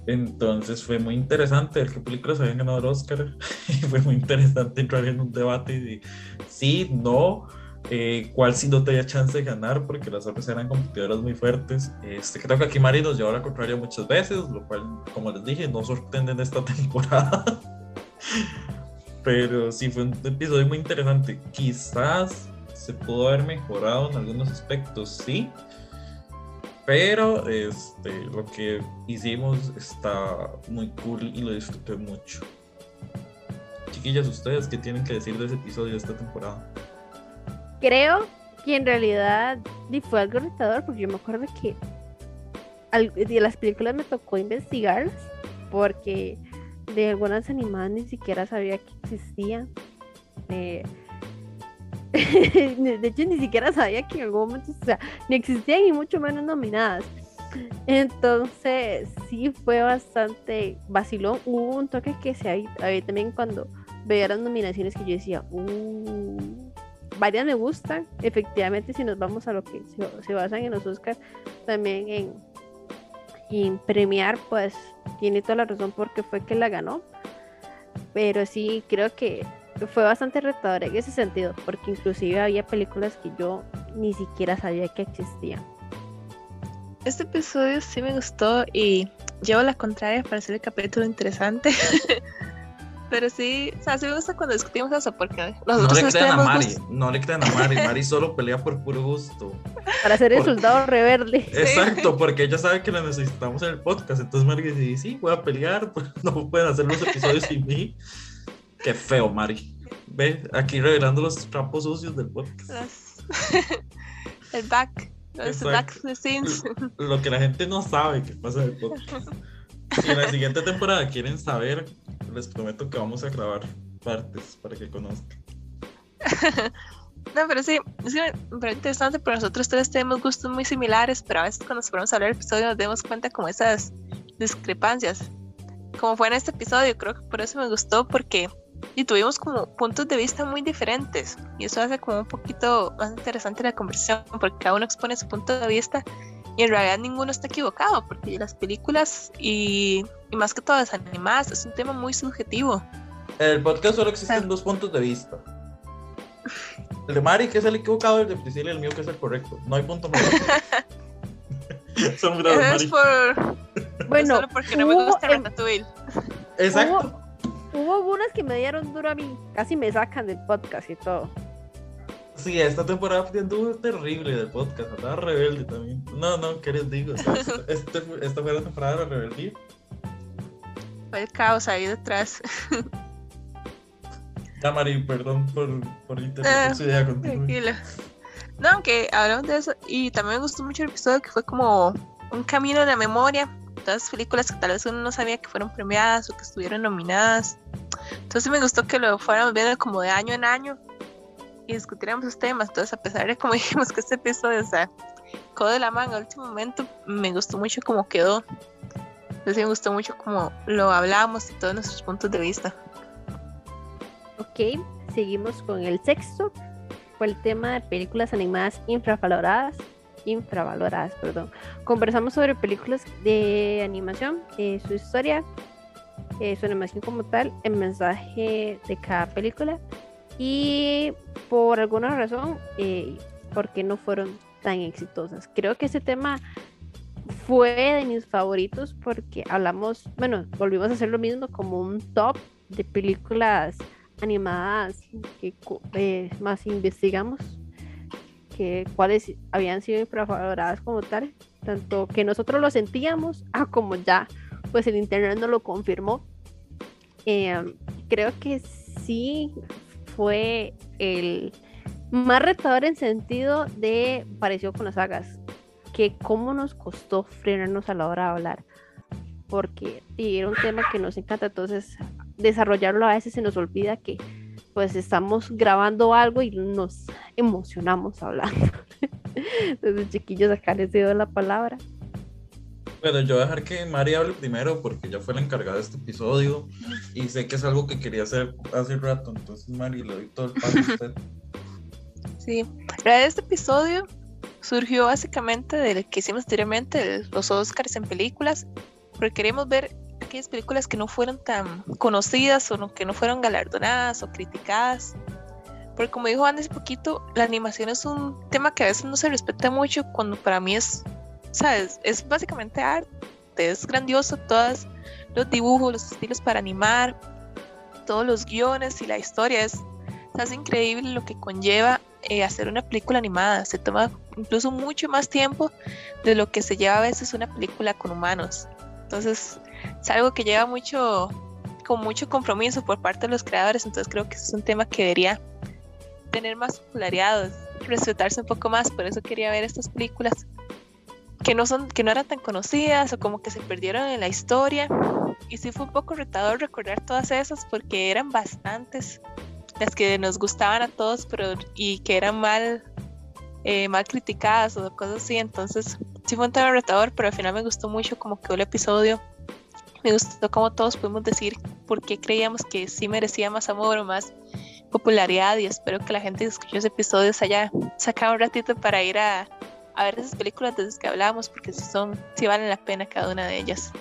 Entonces fue muy interesante ver qué películas habían ganado el Oscar. <laughs> Y fue muy interesante entrar en un debate y sí, no, eh, cuál sí no tenía chance de ganar porque las otras eran competidoras muy fuertes. Este, creo que aquí Mari nos llevó a la contraria muchas veces, lo cual, como les dije, no sorprenden esta <laughs> temporada. Pero sí fue un episodio muy interesante. Quizás se pudo haber mejorado en algunos aspectos, sí. Pero este, lo que hicimos está muy cool y lo disfruté mucho. Chiquillas, ¿ustedes qué tienen que decir de ese episodio de esta temporada? Creo que en realidad fue algo retador porque yo me acuerdo que de las películas me tocó investigarlas porque de algunas animadas ni siquiera sabía que existían. <laughs> De hecho, ni siquiera sabía que en algún momento, o sea, ni existían y mucho menos nominadas. Entonces, sí fue bastante vacilón. Hubo un toque que se había, también cuando veía las nominaciones que yo decía, uh, varias me gustan. Efectivamente, si nos vamos a lo que se, basan en los Oscars, también en, en premiar, pues tiene toda la razón porque fue que la ganó. Pero sí, creo que fue bastante retador en ese sentido, porque inclusive había películas que yo ni siquiera sabía que existían. Este episodio sí me gustó y llevo la contraria para hacer el capítulo interesante. <laughs> Pero sí, o sea, sí me gusta cuando discutimos eso porque nosotros no le crean a Mari, no le crean a Mari, Mari solo pelea por puro gusto. Para ser el soldado rebelde. Exacto, porque ella sabe que la necesitamos en el podcast, entonces Mari dice, sí, voy a pelear, <laughs> pues no pueden hacer los episodios sin mí. Qué feo, Mari. Ve, aquí revelando los trapos sucios del podcast. <laughs> el back. Los back scenes. Lo que la gente no sabe que pasa en el podcast. <laughs> Si en la siguiente temporada quieren saber, les prometo que vamos a grabar partes para que conozcan. <laughs> No, pero sí, es que interesante, pero nosotros tres tenemos gustos muy similares, pero a veces cuando nos ponemos a hablar el episodio nos damos cuenta como esas discrepancias. Como fue en este episodio, creo que por eso me gustó, porque y tuvimos como puntos de vista muy diferentes y eso hace como un poquito más interesante la conversación porque cada uno expone su punto de vista y en realidad ninguno está equivocado porque las películas y, y más que todas las animadas es un tema muy subjetivo. En el podcast solo existen dos puntos de vista. El de Mari, que es el equivocado, el de Priscila y el mío, que es el correcto. No hay punto medio. <laughs> Son bravos, Mari. Por... Bueno, solo porque no me gusta Ratatouille. Exacto. Hubo algunas que me dieron duro a mí, casi me sacan del podcast y todo. Sí, esta temporada fue terrible del podcast, estaba rebelde también. No, no, ¿qué les digo? <laughs> este, esta fue la temporada de la rebeldía. Fue el caos ahí detrás. <laughs> Ya, Mari, perdón por, por interrumpir su idea contigo. Tranquila. No, aunque hablamos de eso, y también me gustó mucho el episodio que fue como un camino de la memoria todas películas que tal vez uno no sabía que fueron premiadas o que estuvieron nominadas. Entonces me gustó que lo fuéramos viendo como de año en año y discutiéramos esos temas. Entonces, a pesar de como <laughs> dijimos que este episodio, o sea, codo de la manga, al último momento, me gustó mucho cómo quedó. Entonces me gustó mucho cómo lo hablamos y todos nuestros puntos de vista. Ok, seguimos con el sexto. Fue el tema de películas animadas infravaloradas infravaloradas, perdón. Conversamos sobre películas de animación, eh, su historia, eh, su animación como tal, el mensaje de cada película y por alguna razón, eh, por qué no fueron tan exitosas. Creo que ese tema fue de mis favoritos porque hablamos, bueno, volvimos a hacer lo mismo como un top de películas animadas que eh, más investigamos cuáles habían sido infravaloradas como tal, tanto que nosotros lo sentíamos, a <laughs> como ya pues el internet nos lo confirmó. Em, creo que sí fue el más retador en sentido de pareció con las sagas, que cómo nos costó frenarnos a la hora de hablar, porque era un tema que nos encanta, entonces desarrollarlo a veces se nos olvida que pues estamos grabando algo y nos emocionamos hablando. <laughs> Entonces, chiquillos, acá les doy la palabra. Bueno, yo voy a dejar que Mari hable primero porque ella fue la encargada de este episodio y sé que es algo que quería hacer hace rato. Entonces, Mari, le doy todo el paso a usted. <laughs> Sí, este episodio surgió básicamente de lo que hicimos anteriormente, los Oscars en películas, porque queremos ver aquellas películas que no fueron tan conocidas o que no fueron galardonadas o criticadas. Porque como dijo antes poquito, la animación es un tema que a veces no se respeta mucho cuando para mí es, Es básicamente arte, es grandioso, todos los dibujos, los estilos para animar, todos los guiones y la historia es, es increíble lo que conlleva eh, hacer una película animada. Se toma incluso mucho más tiempo de lo que se lleva a veces una película con humanos. Entonces, es algo que lleva mucho, con mucho compromiso por parte de los creadores, entonces creo que es un tema que debería tener más popularidad, respetarse un poco más, por eso quería ver estas películas que no son, que no eran tan conocidas o como que se perdieron en la historia. Y sí fue un poco retador recordar todas esas porque eran bastantes las que nos gustaban a todos, pero y que eran mal, eh, mal criticadas o cosas así. Entonces sí fue un tema retador, pero al final me gustó mucho como quedó el episodio. Me gustó como todos pudimos decir por qué creíamos que sí merecía más amor o más popularidad y espero que la gente que escuchó ese episodio se haya sacado un ratito para ir a, a ver esas películas de las que hablamos porque si son, si valen la pena cada una de ellas.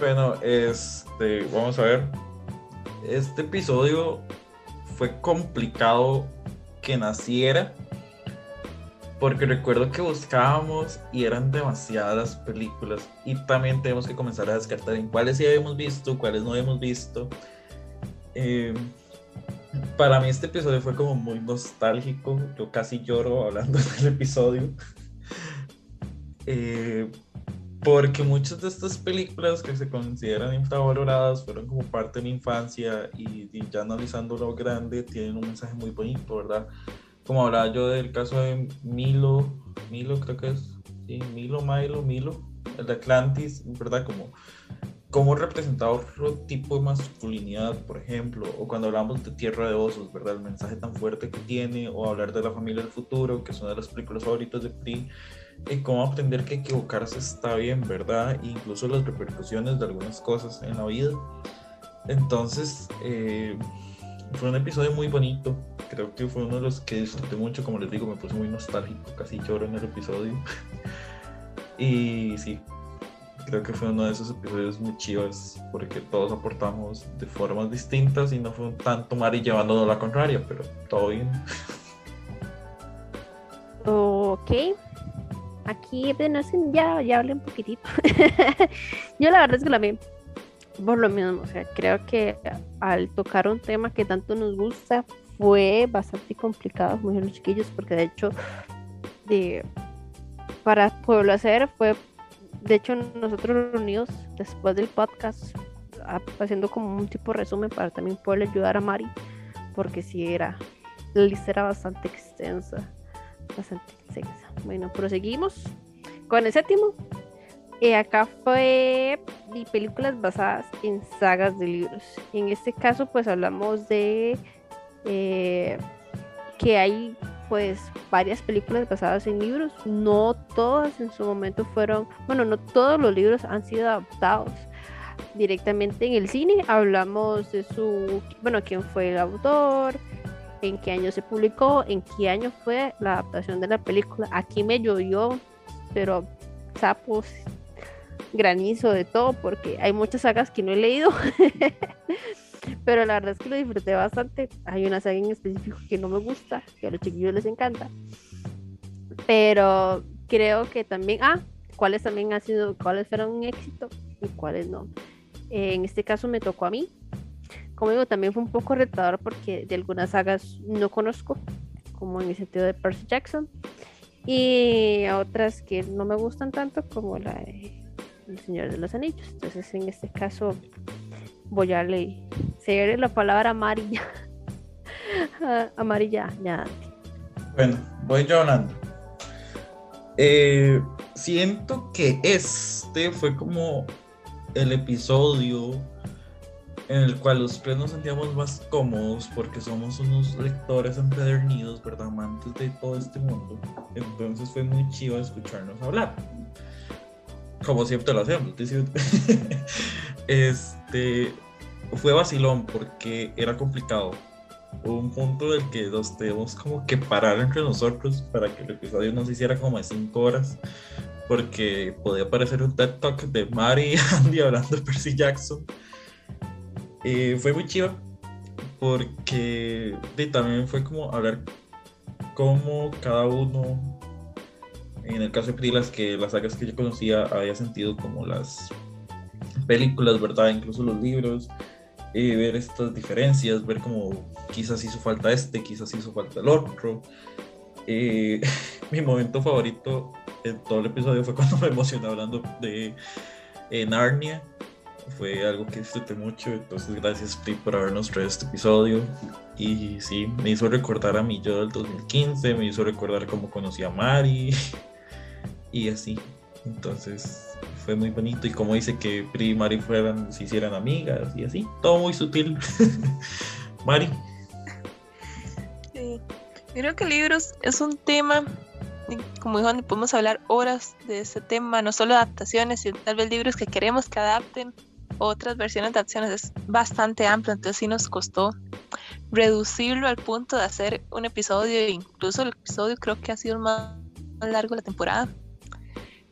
Bueno, este, vamos a ver. Este episodio fue complicado que naciera porque recuerdo que buscábamos y eran demasiadas películas y también tenemos que comenzar a descartar en cuáles sí habíamos visto, cuáles no habíamos visto. Eh, para mí este episodio fue como muy nostálgico. Yo casi lloro hablando <laughs> del episodio. Eh, porque muchas de estas películas que se consideran infravaloradas fueron como parte de mi infancia y, ya analizando lo grande tienen un mensaje muy bonito, ¿verdad? Como hablaba yo del caso de Milo, Milo creo que es, sí, Milo, Milo, Milo, el de Atlantis, ¿verdad? Como cómo representaba otro tipo de masculinidad, por ejemplo, o cuando hablamos de Tierra de Osos, ¿verdad? El mensaje tan fuerte que tiene, o hablar de la familia del futuro, que es una de las películas favoritas de Pri, y cómo aprender que equivocarse está bien, ¿verdad? E incluso las repercusiones de algunas cosas en la vida. Entonces, eh, fue un episodio muy bonito. Creo que fue uno de los que disfruté mucho. Como les digo, me puse muy nostálgico. Casi lloro en el episodio. <laughs> y sí, creo que fue uno de esos episodios muy chivos porque todos aportamos de formas distintas y no fue un tanto Mari llevándonos la contraria, pero todo bien. Ok. Aquí ya, ya hablé un poquitito. <laughs> Yo la verdad es que la vi por lo mismo, o sea, creo que al tocar un tema que tanto nos gusta fue bastante complicado, muy los chiquillos, porque de hecho de, para poderlo hacer fue de hecho, nosotros reunidos después del podcast, haciendo como un tipo de resumen para también poderle ayudar a Mari, porque si era, la lista era bastante extensa, bastante extensa. Bueno, proseguimos con el séptimo. Y acá fue de películas basadas en sagas de libros. En este caso, pues hablamos de eh, que hay pues varias películas basadas en libros. No todas en su momento fueron, bueno, no todos los libros han sido adaptados directamente en el cine. Hablamos de su, bueno, quién fue el autor, en qué año se publicó, en qué año fue la adaptación de la película. Aquí me llovió, pero sapos, granizo, de todo, porque hay muchas sagas que no he leído. <laughs> Pero la verdad es que lo disfruté bastante. Hay una saga en específico que no me gusta, que a los chiquillos les encanta. Pero creo que también, ah, cuáles también han sido, cuáles fueron un éxito y cuáles no. en este caso me tocó a mí. Como digo, también fue un poco retador porque de algunas sagas no conozco, como en el sentido de Percy Jackson. Y otras que no me gustan tanto, como la de El Señor de los Anillos. Entonces, en este caso, voy a leer la palabra amarilla. <laughs> amarilla, ya. Bueno, voy yo hablando. Eh, siento que este fue como el episodio en el cual los tres nos sentíamos más cómodos porque somos unos lectores empedernidos, ¿verdad? Amantes de todo este mundo. Entonces fue muy chido escucharnos hablar. Como siempre lo hacemos. <laughs> este, fue vacilón porque era complicado. Hubo un punto del que nos tenemos como que parar entre nosotros para que el episodio no se hiciera como de 5 horas, porque podía parecer un TED Talk de Mari y <laughs> Andy hablando de Percy Jackson. Fue muy chido porque también fue como hablar cómo cada uno, en el caso de Prilas, que las sagas que yo conocía había sentido como las películas, ¿verdad? Incluso los libros ver estas diferencias, ver como quizás hizo falta este, quizás hizo falta el otro. Eh, <laughs> mi momento favorito en todo el episodio fue cuando <laughs> me emocioné hablando de eh, Narnia. Fue algo que disfruté mucho, entonces gracias Pri por habernos traído este episodio. Y sí, me hizo recordar a mi yo del 2015, me hizo recordar cómo conocí a Mari. <laughs> y así. Entonces fue muy bonito y como dice que Pri y Mari fueran, se hicieran amigas y así, todo muy sutil. <laughs> Mari. Sí. Creo que libros es un tema, como dijo, podemos hablar horas de ese tema, no solo adaptaciones, sino tal vez libros que queremos que adapten otras versiones de adaptaciones. Es bastante amplio, entonces sí nos costó reducirlo al punto de hacer un episodio, incluso el episodio creo que ha sido más largo la temporada.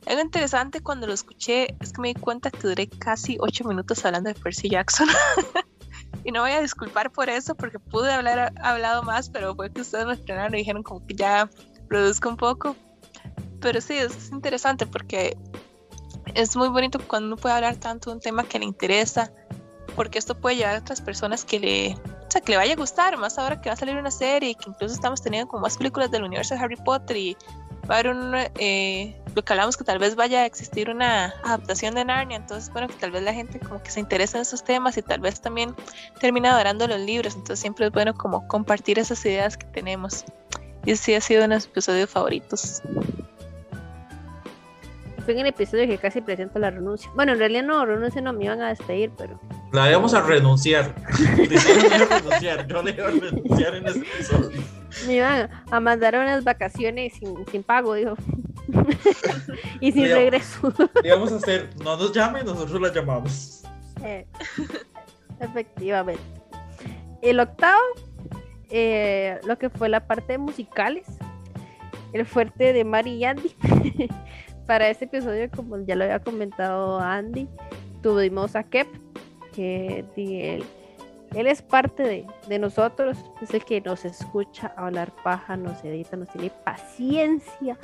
Algo interesante cuando lo escuché es que me di cuenta que duré casi ocho minutos hablando de Percy Jackson. <laughs> y no voy a disculpar por eso porque pude haber hablado más, pero fue que ustedes me frenaron y dijeron como que ya produzco un poco. Pero sí, es interesante porque es muy bonito cuando uno puede hablar tanto de un tema que le interesa, porque esto puede llevar a otras personas que le, o sea, que le vaya a gustar, más ahora que va a salir una serie que incluso estamos teniendo como más películas del universo de Harry Potter y va a haber un, eh, lo que hablamos que tal vez vaya a existir una adaptación de Narnia, entonces bueno, que tal vez la gente como que se interesa en esos temas y tal vez también termina adorando los libros, entonces siempre es bueno como compartir esas ideas que tenemos. Y sí ha sido uno de mis episodios favoritos. Fue en el episodio que casi presento la renuncia. Bueno, en realidad no, renuncia no, me iban a despedir, pero... La íbamos a renunciar. <laughs> renunciar. Yo le iba a renunciar en ese episodio. Me iban a mandar unas vacaciones sin, sin pago, dijo. <laughs> y sin regreso. Íbamos a hacer, no nos llame, nosotros la llamamos. Eh, efectivamente. El octavo, eh, lo que fue la parte de musicales. El fuerte de Mari y Andy. <laughs> Para este episodio, como ya lo había comentado Andy, tuvimos a Kep, que él, él es parte de, de, nosotros, es el que nos escucha hablar paja, nos edita, nos tiene paciencia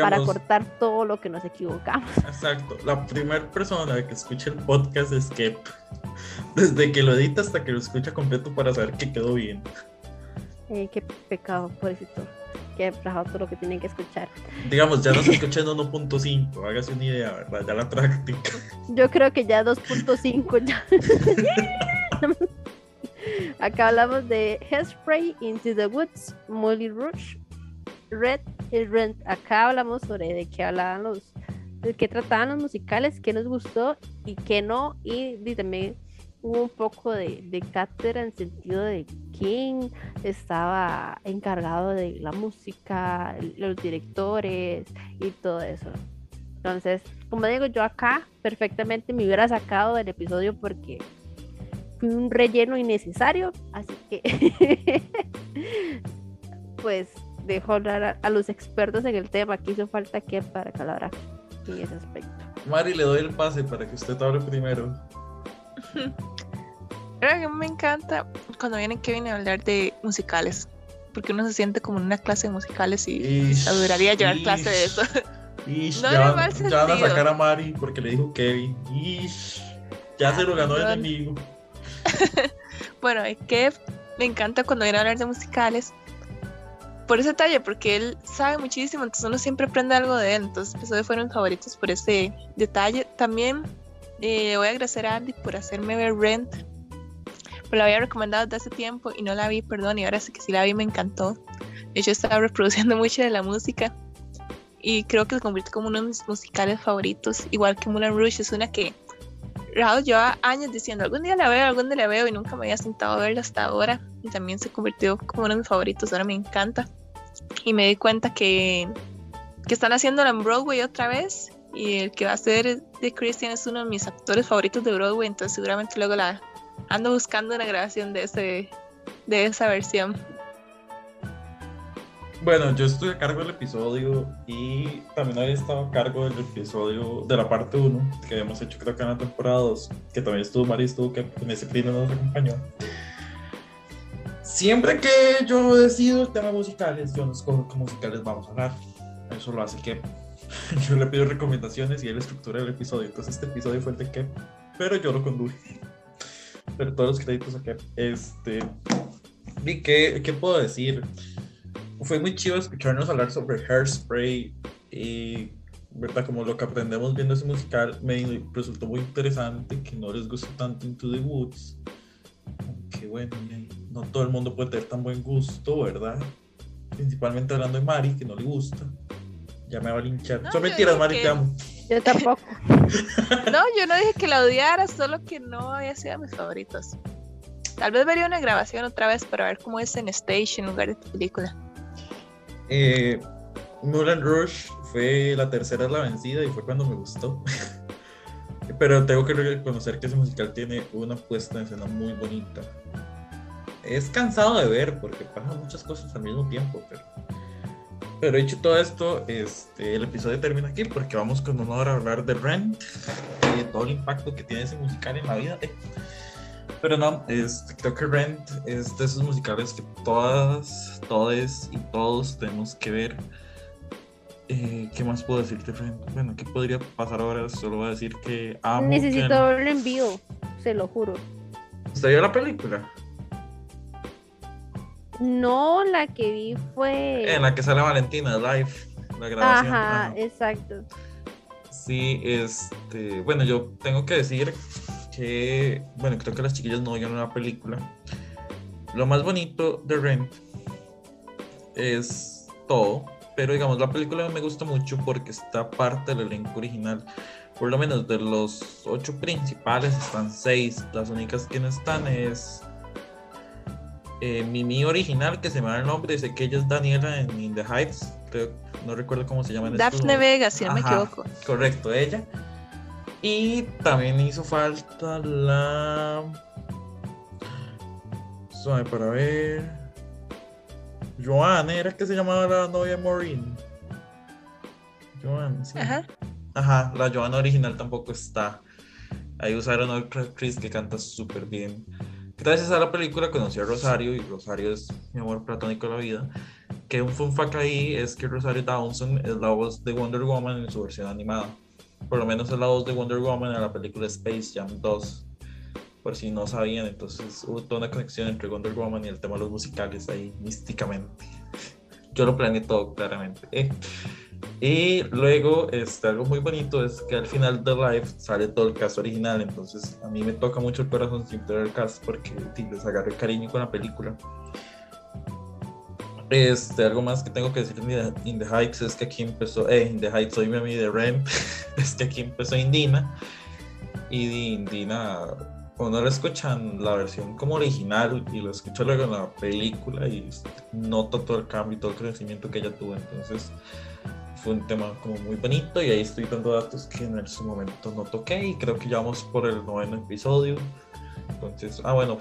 para cortar todo lo que nos equivocamos. Exacto, la primera persona que escucha el podcast es Kep, desde que lo edita hasta que lo escucha completo para saber que quedó bien. Eh, qué pecado, pobrecito que rajado todo lo que tienen que escuchar. Digamos, ya no se <laughs> escucha en 1.5, hágase una idea, ¿verdad? Ya la práctica. Yo creo que ya 2.5 ya. <laughs> Acá hablamos de Hairspray, Into the Woods, Molly Rouge, Red y Rent. Acá hablamos sobre de qué hablaban los, de qué trataban los musicales, qué nos gustó y qué no. Y, y también hubo un poco de, de cátedra en sentido de quién estaba encargado de la música, los directores y todo eso. Entonces, como digo, yo acá perfectamente me hubiera sacado del episodio porque fui un relleno innecesario, así que <laughs> pues dejo hablar a, los expertos en el tema, que hizo falta que para que en ese aspecto. Mari, le doy el pase para que usted hable primero. <laughs> Creo que me encanta cuando viene Kevin a hablar de musicales, porque uno se siente como en una clase de musicales y adoraría llevar clase de eso. <laughs> no ya, van, ya, van a sacar a Mari porque le dijo Kevin. ya se lo ganó el enemigo. <laughs> bueno, Kev me encanta cuando viene a hablar de musicales. Por ese detalle, porque él sabe muchísimo, entonces uno siempre aprende algo de él. Entonces, esos fueron favoritos por ese detalle. También eh, voy a agradecer a Andy por hacerme ver Rent. Pues la había recomendado desde hace tiempo y no la vi, perdón, y ahora sí que sí la vi, me encantó. De hecho, estaba <laughs> reproduciendo mucho de la música y creo que se convirtió como uno de mis musicales favoritos, igual que Moulin Rouge, es una que Raúl lleva años diciendo, algún día la veo, algún día la veo y nunca me había sentado a verla hasta ahora y también se convirtió como uno de mis favoritos, ahora me encanta. Y me di cuenta que, que están haciéndola en Broadway otra vez y el que va a ser de Christian es uno de mis actores favoritos de Broadway, entonces seguramente luego la ando buscando una grabación de ese de esa versión. Bueno, yo estoy a cargo del episodio y también había estado a cargo del episodio de la parte 1 que habíamos hecho creo que en la temporada 2, que también estuvo Mari, estuvo que en ese primero nos acompañó. Siempre que yo decido el tema musicales, yo no escojo qué musicales vamos a hablar. Eso lo hace que <laughs> yo le pido recomendaciones y él estructura el episodio. Entonces este episodio fue el de que, pero yo lo conduje. Pero todos los créditos acá. Este. ¿Y qué, qué puedo decir? Fue muy chido escucharnos hablar sobre Hairspray y ¿verdad? Como lo que aprendemos viendo ese musical, me resultó muy interesante que no les gustó tanto Into the Woods. Aunque bueno, no todo el mundo puede tener tan buen gusto, ¿verdad? Principalmente hablando de Mari, que no le gusta Ya me va a linchar. No, Son mentiras, Mari, que- te amo. Yo tampoco. <laughs> No, yo no dije que la odiara, solo que no había sido de mis favoritos. Tal vez vería una grabación otra vez para ver cómo es en stage en lugar de película. Eh, Moulin Rush fue la tercera la vencida y fue cuando me gustó. <laughs> Pero tengo que reconocer que ese musical tiene una puesta en escena muy bonita. Es cansado de ver porque pasan muchas cosas al mismo tiempo, pero, pero hecho todo esto, este, el episodio termina aquí porque vamos con honor a hablar de Rent y de todo el impacto que tiene ese musical en la vida. eh. Pero no, este, creo que Rent es de esos musicales que todas, todes y todos tenemos que ver. Eh, ¿Qué más puedo decirte, Rent? Bueno, ¿qué podría pasar ahora? Solo voy a decir que amo. que- Necesito verlo en vivo, se lo juro. ¿Usted vio la película? No, la que vi fue. En la que sale Valentina, live, la grabación. Ajá, Ajá. exacto. Sí, este, bueno, yo tengo que decir que, bueno, creo que las chiquillas no vieron la película. Lo más bonito de Rent es todo, pero digamos, la película me gusta mucho porque está parte del elenco original. Por lo menos de los ocho principales están seis. Las únicas que no están es eh, Mimi original, que se me da el nombre, sé que ella es Daniela en In the Heights. Creo, no recuerdo cómo se llama en estos Daphne Vega, si no me equivoco. Correcto, ella. Y también hizo falta la. Suave para ver. Joan, ¿era que se llamaba la novia Maureen? Joan, sí. Ajá. Ajá, la Joana original tampoco está. Ahí usaron otra actriz que canta súper bien. Gracias a la película conocí a Rosario y Rosario es mi amor platónico de la vida. Que un fun fact ahí es que Rosario Dawson es la voz de Wonder Woman en su versión animada. Por lo menos es la voz de Wonder Woman en la película Space Jam 2. Por si no sabían, entonces hubo toda una conexión entre Wonder Woman y el tema de los musicales ahí místicamente. Yo lo planeé todo claramente. ¿eh? Y luego, este, algo muy bonito es que al final de live sale todo el cast original, entonces a mí me toca mucho el corazón siempre ver el cast porque les agarré cariño con la película. Este, algo más que tengo que decir The, in the Heights es que aquí empezó, eh, In the Heights soy mi de Rent, <laughs> es que aquí empezó Indina y de Indina uno lo escuchan la versión como original y lo escucha luego en la película y nota todo el cambio y todo el crecimiento que ella tuvo, entonces fue un tema como muy bonito y ahí estoy dando datos que en su momento no toqué y creo que ya vamos por el noveno episodio. Entonces, ah bueno,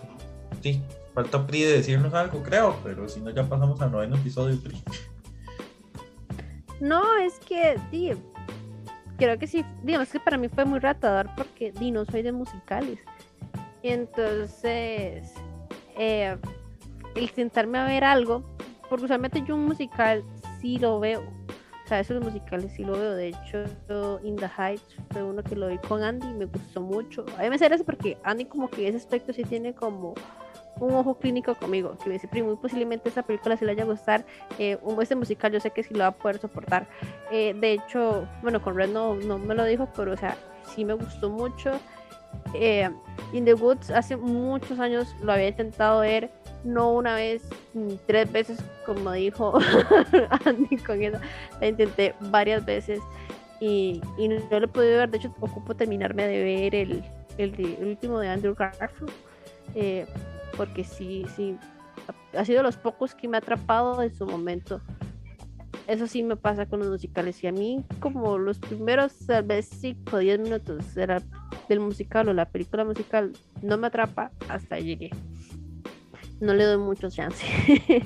sí, falta Pri de decirnos algo, creo, pero si no ya pasamos al noveno episodio, Pri. No, es que, sí, creo que sí, digamos que para mí fue muy ratador porque di, no soy de musicales. Y entonces, eh, el sentarme a ver algo, porque usualmente yo un musical sí lo veo. O sea, esos musicales sí lo veo. De hecho, yo, In the Heights fue uno que lo vi con Andy y me gustó mucho. A mí me hace porque Andy como que ese aspecto sí tiene como un ojo clínico conmigo, que me dice, "Pri, muy posiblemente esta película se le haya gustar, eh, un- este musical yo sé que sí lo va a poder soportar. Eh, de hecho, bueno, con Red no, no me lo dijo, pero o sea, sí me gustó mucho. Eh, In the Woods hace muchos años lo había intentado ver, no una vez, ni tres veces, como dijo <laughs> Andy con esa, la intenté varias veces y, y no, lo he podido ver, de hecho ocupo terminarme de ver el, el, el último de Andrew Garfield, eh, porque sí, sí, ha- sido los pocos que me ha atrapado en su momento. Eso sí me pasa con los musicales y a mí como los primeros tal vez 5 o 10 minutos de la- del musical o la película musical no me atrapa hasta llegué. No le doy mucho chance. <laughs>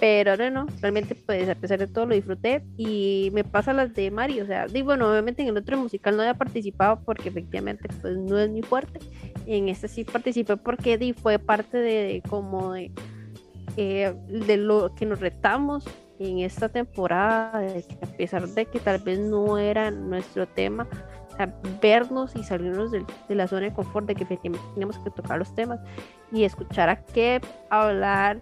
Pero no, no, realmente pues a pesar de todo lo disfruté y me pasa las de Mari, o sea, digo, bueno, obviamente en el otro musical no había participado porque efectivamente pues no es muy fuerte. En este sí participé porque di, fue parte de como de, eh, de lo que nos retamos en esta temporada, a pesar de que tal vez no era nuestro tema, o sea, vernos y salirnos de la zona de confort, de que efectivamente teníamos que tocar los temas y escuchar a Kep hablar,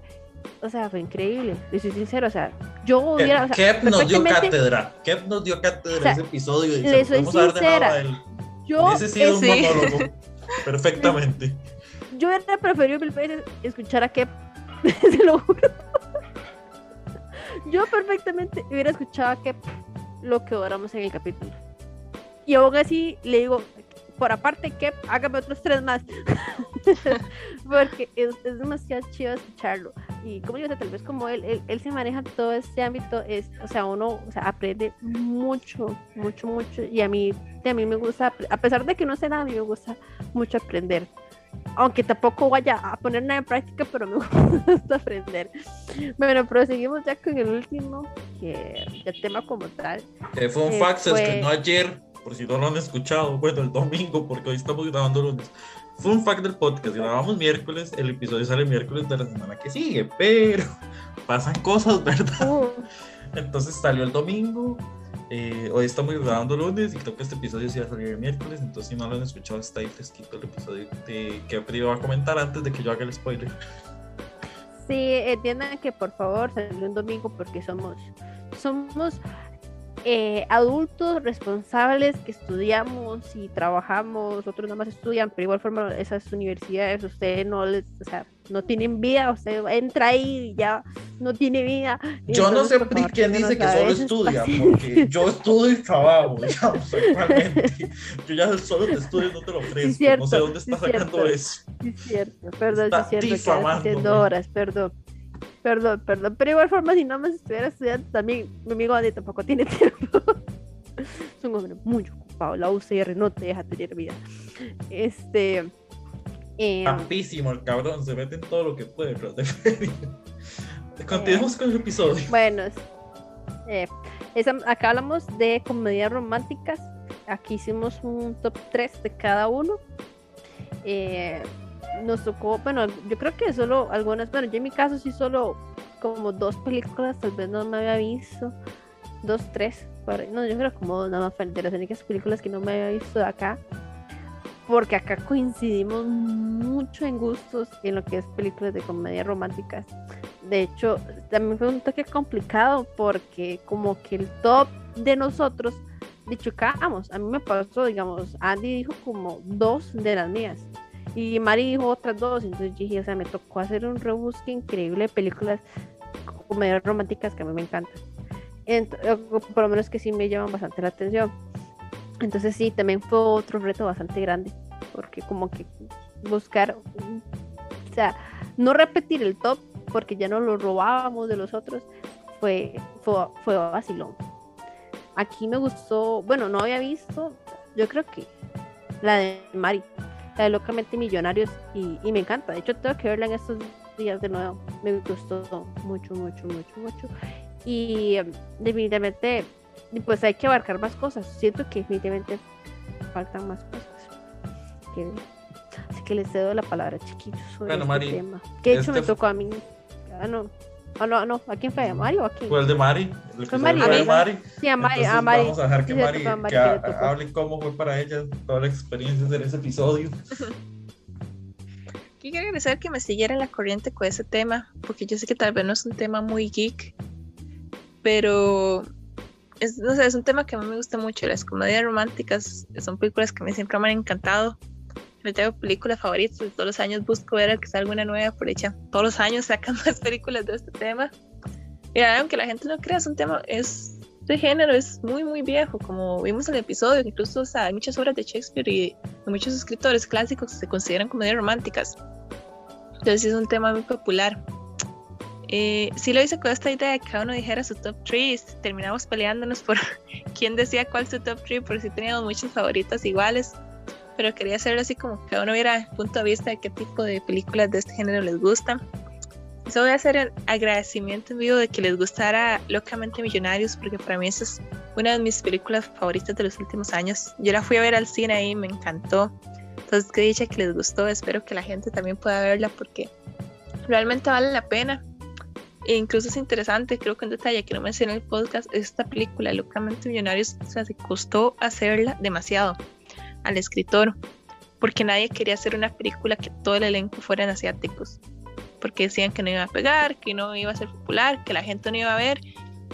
o sea, fue increíble, le soy sincero, o sea, yo hubiera, o sea, Kep nos dio cátedra. Kep nos dio cátedra O sea, ese episodio y le se lo soy sincera. a él. yo, Hubiese sido un sí. monólogo. <laughs> Perfectamente. yo hubiera preferido mil veces escuchar a Kep, <laughs> se lo juro. Yo perfectamente hubiera escuchado a Kep lo que oramos en el capítulo. Y aún así le digo, por aparte que hágame otros tres más. <laughs> Porque es, es, demasiado chido escucharlo. Y como yo sé, tal vez como él, él, él, se maneja todo este ámbito, es, o sea, uno o sea, aprende mucho, mucho, mucho. Y a mí, a mí me gusta, a pesar de que no sé nada, a mí me gusta mucho aprender. Aunque tampoco vaya a poner nada en práctica, pero me <laughs> gusta aprender. Bueno, proseguimos ya con el último, que el tema como tal. Eh, fue un eh, fax, fue... es que no ayer por si no lo han escuchado, bueno, el domingo, porque hoy estamos grabando lunes. Fue un fact del podcast, grabamos miércoles, el episodio sale miércoles de la semana que sigue, pero <laughs> pasan cosas, ¿verdad? Uh. Entonces salió el domingo, eh, hoy estamos grabando lunes y creo que este episodio sí va a salir el miércoles, entonces si no lo han escuchado está ahí fresquito el episodio de, que Pri va a comentar antes de que yo haga el spoiler. Sí, entiendan que por favor salió un domingo porque somos, somos eh, adultos responsables que estudiamos y trabajamos, otros nada más estudian, pero igual forma esas universidades, ustedes no les, o sea, no tienen vida, usted entra ahí y ya no tiene vida. Yo no sé quién dice que solo estudia, <laughs> porque yo estudio y trabajo, <laughs> actualmente. Yo ya solo te estudio no te lo ofrezco, no sé dónde está sacando eso. Sí, cierto, perdón, sí es cierto, haciendo horas, perdón. Perdón, perdón. Pero igual forma, si no me estuviera estudiando, también mi amigo Andy tampoco tiene <laughs> tiempo. es un hombre muy ocupado. La UCR no te deja tener vida. Este. Eh, el cabrón, se mete en todo lo que puede, pero de Continuemos con el episodio. Bueno, eh, acá hablamos de comedias románticas. Aquí hicimos un top 3 de cada uno. Eh, nos tocó, bueno, yo creo que solo algunas, bueno, yo en mi caso sí solo como dos películas, tal vez no me había visto, dos, tres, no, yo creo como nada más de las únicas películas que no me había visto de acá, porque acá coincidimos mucho en gustos en lo que es películas de comedia románticas. De hecho, también fue un toque complicado porque como que el top de nosotros, dicho, chocábamos. A mí me pasó, digamos, Andy dijo como dos de las mías y Mari dijo otras dos, entonces dije, o sea, me tocó hacer un rebusque increíble de películas comedias románticas que a mí me encantan. por lo menos que sí me llaman bastante la atención. Entonces sí, también fue otro reto bastante grande, porque como que buscar, o sea, no repetir el top, porque ya no lo robábamos de los otros, fue, fue, fue vacilón. Aquí me gustó, bueno, no había visto, yo creo que la de Mari, la de Locamente Millonarios y, y, me encanta. De hecho, tengo que verla en estos días de nuevo. Me gustó mucho, mucho, mucho, mucho. Y em, definitivamente, pues hay que abarcar más cosas. Siento que definitivamente faltan más cosas. así que les cedo la palabra, chiquillos, sobre bueno, este tema. Que de hecho me tocó a mí. Ah, no. Ah, no, no, ¿a quién fue? ¿A Mari o a quién? Fue el de Mari. El fue Mari. de Mari. Sí, a Mari. a Mari. Vamos a dejar que Mari, que hable cómo fue para ella toda la experiencia de ese episodio. Quiero agradecer que me siguiera la corriente con ese tema, porque yo sé que tal vez no es un tema muy geek, pero es, no sé, es un tema que a mí me gusta mucho. Las comedias románticas son películas que a mí siempre me han encantado me tengo películas favoritas, todos los años busco ver que salga una nueva por hecha. Todos los años sacan <laughs> más películas de este tema. Y aunque la gente no crea, es un tema, es de género, es muy, muy viejo, como vimos en el episodio, incluso hay muchas obras de Shakespeare y muchos escritores clásicos que se consideran comedias románticas. Entonces es un tema muy popular. Eh, sí lo hice con esta idea de que cada uno dijera su top 3 terminamos peleándonos por <laughs> quién decía cuál su top 3 porque sí teníamos muchos favoritos iguales pero quería hacerlo así como que uno viera punto de vista de qué tipo de películas de este género les gustan. Eso voy a hacer el agradecimiento en vivo de que les gustara Locamente Millonarios, porque para mí esa es una de mis películas favoritas de los últimos años. Yo la fui a ver al cine y me encantó. Entonces, que dicha que les gustó. Espero que la gente también pueda verla porque realmente vale la pena. E incluso es interesante, creo que un detalle que no mencioné en el podcast, esta película, Locamente Millonarios, o sea, se costó hacerla demasiado al escritor, porque nadie quería hacer una película que todo el elenco fueran asiáticos, porque decían que no iba a pegar, que no iba a ser popular, que la gente no iba a ver.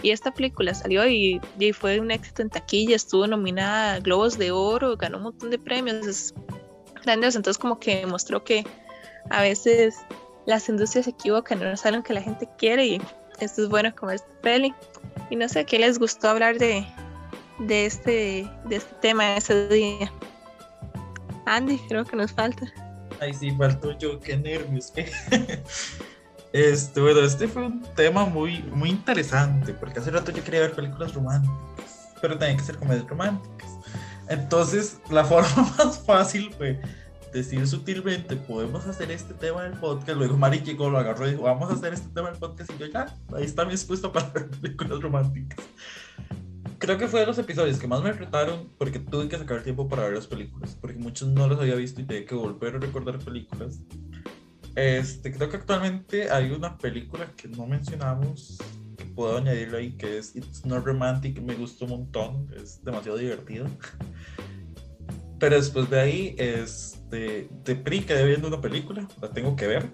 Y esta película salió y, fue un éxito en taquilla, estuvo nominada a Globos de Oro, ganó un montón de premios, es grandioso. Entonces como que mostró que a veces las industrias se equivocan, no saben que la gente quiere y esto es bueno como esta peli. Y no sé, ¿qué les gustó hablar de, de este, de este tema ese día. Andy, creo que nos falta. Ay, sí, faltó yo, qué nervios. <laughs> Este, bueno, este fue un tema muy, muy interesante, porque hace rato yo quería ver películas románticas, pero tenía que ser comedias románticas. Entonces, la <laughs> forma más fácil fue decir sutilmente, podemos hacer este tema del podcast. Luego Mari llegó, lo agarró y dijo, vamos a hacer este tema del podcast. Y yo, ya, ahí está mi expuesto para <laughs> ver películas románticas. Creo que fue de los episodios que más me retaron porque tuve que sacar tiempo para ver las películas, porque muchos no los había visto y tenía que volver a recordar películas. Este, creo que actualmente hay una película que no mencionamos que puedo añadirle ahí que es It's Not Romantic, me gustó un montón, es demasiado divertido. Pero después de ahí, este, de PRI quedé viendo una película, la tengo que ver.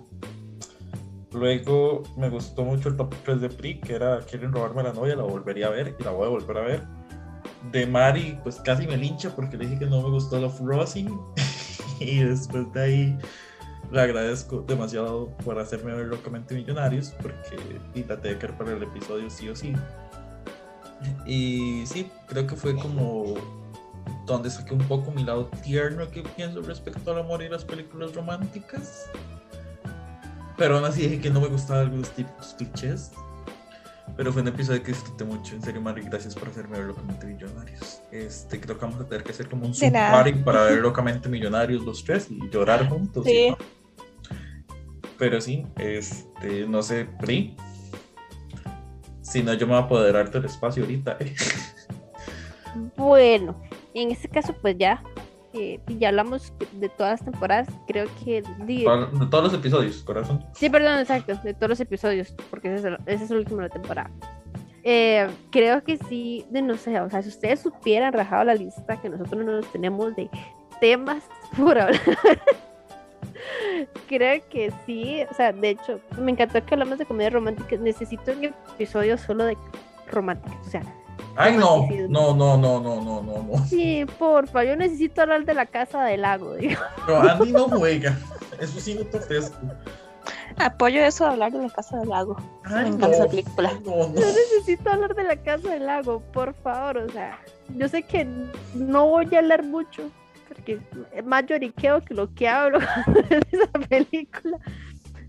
Luego me gustó mucho el top 3 de PRI, que era Quieren robarme la novia, la volvería a ver y la voy a volver a ver. De Mari, pues casi me lincha porque le dije que no me gustó Love Rosie. <laughs> y después de ahí le agradezco demasiado por hacerme ver locamente millonarios porque la tenía que ver para el episodio sí o sí. Y sí, creo que fue como donde saqué un poco mi lado tierno que pienso respecto al amor y las películas románticas. Pero aún así dije que no me gustaban algunos tipos clichés. Pero fue un episodio que disfruté mucho. En serio, Mari, gracias por hacerme ver locamente millonarios. Este, creo que vamos a tener que hacer como un Zoom para ver <laughs> locamente millonarios los tres y llorar juntos. Sí. Pero sí, este, no sé, Pri. Si no, yo me voy a apoderar del espacio ahorita. ¿eh? <laughs> Bueno, en este caso, pues ya, eh, ya hablamos de todas las temporadas. Creo que. De, de todos los episodios, corazón. Sí, perdón, exacto, de todos los episodios, porque ese es el, ese es el último de la temporada. Eh, creo que sí, de no sé, o sea, si ustedes supieran rajado la lista que nosotros nos tenemos de temas <laughs> por hablar. Creo que sí, o sea, de hecho, me encantó que hablamos de comedia romántica. Necesito un episodio solo de romántica, o sea. Ay, no, no, no, no, no, no, no, Sí, porfa, yo necesito hablar de la casa del lago, digo. Pero Andy no juega, eso sí no te ofrezco. Apoyo eso de hablar de la casa del lago. Ay, Me esa película. Yo necesito hablar de la casa del lago, por favor, o sea, yo sé que no voy a hablar mucho, porque es más lloriqueo que lo que hablo <laughs> en esa película,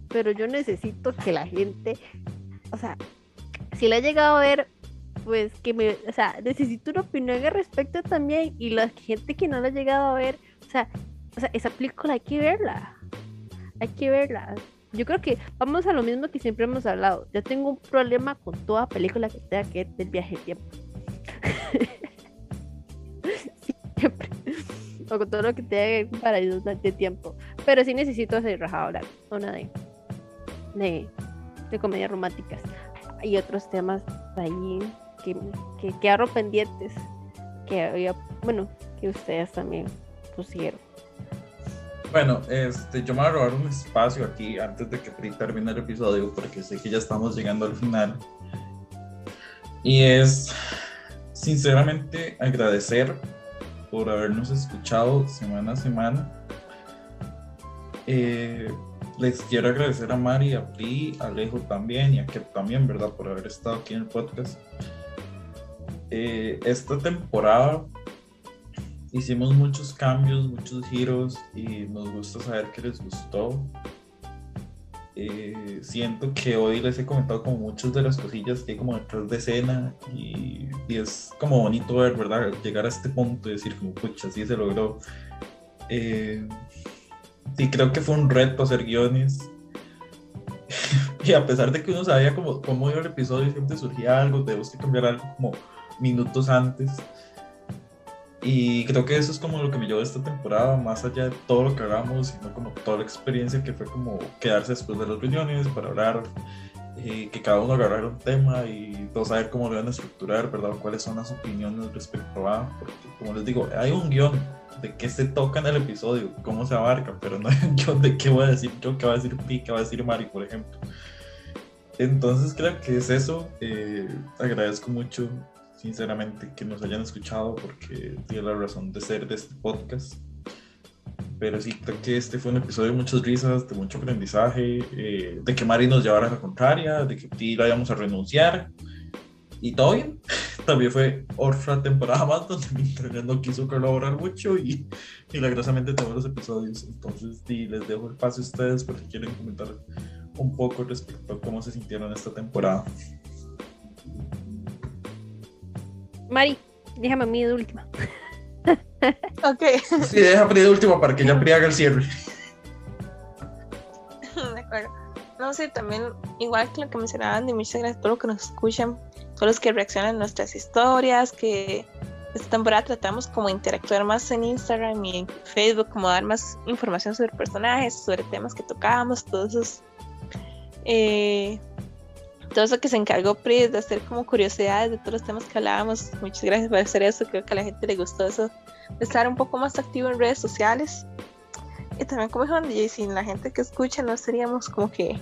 pero yo necesito que la gente, o sea, si la ha llegado a ver pues que me, o sea, necesito una opinión al respecto también, y la gente que no la ha llegado a ver, o sea, o sea, esa película hay que verla, hay que verla. Yo creo que vamos a lo mismo que siempre hemos hablado. Yo tengo un problema con toda película que tenga que ver del viaje de tiempo. <laughs> siempre. O con todo lo que tenga que ver con paraísos de tiempo. Pero sí necesito hacer rajado. Una de, de, de comedias románticas. Y otros temas ahí que, que pendientes. Que había, bueno, que ustedes también pusieron. Bueno, este, yo me voy a robar un espacio aquí antes de que termine el episodio porque sé que ya estamos llegando al final. Y es, sinceramente, agradecer por habernos escuchado semana a semana. Eh, les quiero agradecer a Mari, a Pri, a Alejo también y a Kep también, ¿verdad? Por haber estado aquí en el podcast. Eh, esta temporada hicimos muchos cambios, muchos giros y nos gusta saber que les gustó. Eh, siento que hoy les he comentado como muchas de las cosillas que hay como detrás de escena y, y es como bonito ver, ¿verdad? Llegar a este punto y decir como, pucha, sí se logró. Eh, sí, creo que fue un reto hacer guiones. <laughs> y a pesar de que uno sabía cómo, cómo iba el episodio, siempre surgía algo, tenemos que cambiar algo como minutos antes. Y creo que eso es como lo que me llevó esta temporada, más allá de todo lo que hagamos, sino como toda la experiencia que fue como quedarse después de las reuniones para hablar, eh, que cada uno agarrara un tema y todos saber cómo lo van a estructurar, ¿verdad? Cuáles son las opiniones respecto a, porque como les digo, hay un guion de qué se toca en el episodio, cómo se abarca, pero no hay un guion de qué voy a decir yo, qué va a decir Pi, qué va a decir Mari, por ejemplo. Entonces creo que es eso, eh, agradezco mucho sinceramente que nos hayan escuchado porque tiene la razón de ser de este podcast. Pero sí, creo que este fue un episodio de muchas risas, de mucho aprendizaje, eh, de que Mari nos llevara a la contraria, de que Pi la íbamos a renunciar. y todo bien. <laughs> También fue otra temporada más donde mi internet no quiso colaborar mucho y milagrosamente tengo los episodios. Entonces, sí, les dejo el paso a ustedes porque quieren comentar un poco respecto a cómo se sintieron esta temporada. Mari, déjame a mí de última. Ok, Sí, deja de última para que ya Pri haga el cierre. <laughs> de acuerdo. No sé, también, igual que lo que mencionaban, y muchas gracias por lo que nos escuchan, todos los que reaccionan a nuestras historias, que esta temporada tratamos como interactuar más en Instagram y en Facebook, como dar más información sobre personajes, sobre temas que tocábamos, todos esos. eh, todo eso que se encargó Pri de hacer como curiosidades de todos los temas que hablábamos. Muchas gracias por hacer eso. Creo que a la gente le gustó eso de estar un poco más activo en redes sociales. Y también como dijo Andy, sin la gente que escucha no seríamos como que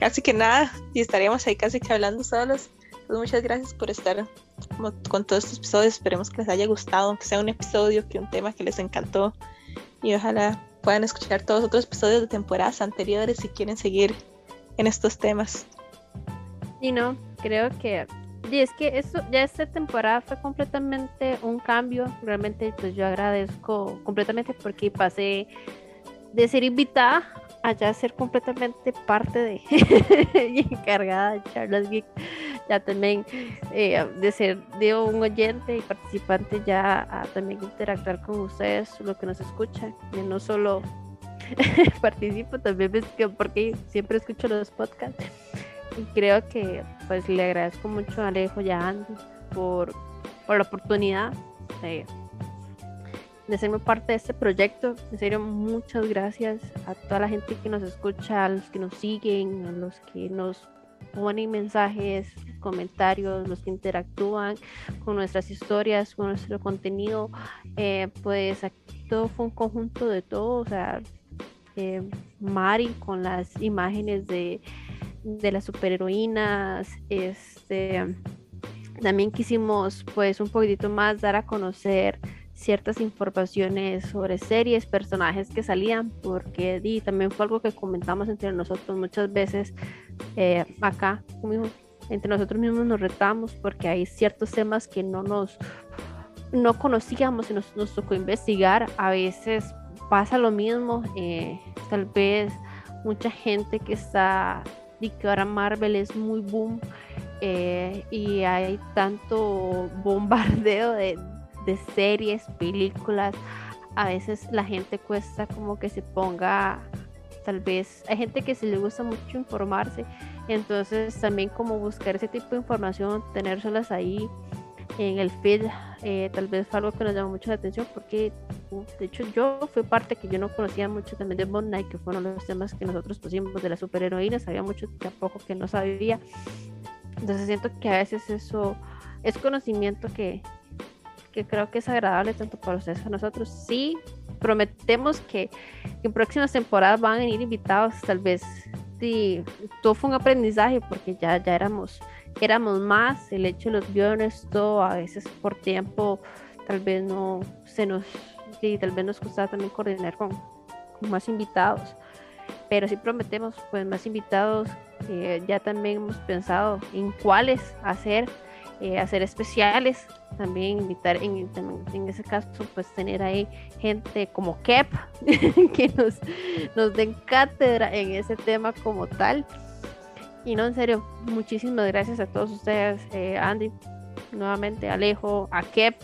casi que nada y estaríamos ahí casi que hablando solos. Entonces muchas gracias por estar con todos estos episodios. Esperemos que les haya gustado, aunque sea un episodio, que un tema que les encantó. Y ojalá puedan escuchar todos los otros episodios de temporadas anteriores si quieren seguir en estos temas. Y no, creo que. Y es que esto, ya esta temporada fue completamente un cambio. Realmente, pues yo agradezco completamente porque pasé de ser invitada a ya ser completamente parte de <laughs> y encargada de Charlas Geek. Ya también eh, de ser de un oyente y participante, ya a también interactuar con ustedes, lo que nos escuchan. Y no solo <laughs> participo, también porque siempre escucho los podcasts. Y creo que pues le agradezco mucho a Alejo y a por, por la oportunidad de, de hacerme parte de este proyecto. En serio, muchas gracias a toda la gente que nos escucha, a los que nos siguen, a los que nos ponen mensajes, comentarios, los que interactúan con nuestras historias, con nuestro contenido. Eh, pues todo fue un conjunto de todo, o sea, eh, Mari con las imágenes de, de las superheroínas, este, también quisimos pues un poquitito más dar a conocer ciertas informaciones sobre series, personajes que salían, porque di, también fue algo que comentamos entre nosotros muchas veces eh, acá, entre nosotros mismos nos retamos porque hay ciertos temas que no nos no conocíamos y nos, nos tocó investigar. A veces pasa lo mismo, eh, tal vez mucha gente que está y que ahora Marvel es muy boom eh, y hay tanto bombardeo de, de, series, películas, a veces la gente cuesta como que se ponga, tal vez, hay gente que se le gusta mucho informarse, entonces también como buscar ese tipo de información, tenérselas ahí en el feed, eh, tal vez fue algo que nos llamó mucho la atención porque de hecho yo fui parte que yo no conocía mucho también de Moon Knight, que fueron los temas que nosotros pusimos de las superheroínas, sabía mucho tampoco que no sabía. Entonces siento que a veces eso es conocimiento que, que creo que es agradable tanto para ustedes como para nosotros. Sí, prometemos que en próximas temporadas van a venir invitados, tal vez sí, todo fue un aprendizaje porque ya, ya éramos, éramos más, el hecho de los guiones, todo a veces por tiempo tal vez no se nos sí, tal vez nos costaba también coordinar con, más invitados, pero sí prometemos pues más invitados. Eh, ya también hemos pensado en cuáles hacer, eh, hacer especiales, también invitar en, en, ese caso pues tener ahí gente como Kep <laughs> que nos, nos den cátedra en ese tema como tal. Y no, en serio, muchísimas gracias a todos ustedes, eh, Andy, nuevamente Alejo, a Kep,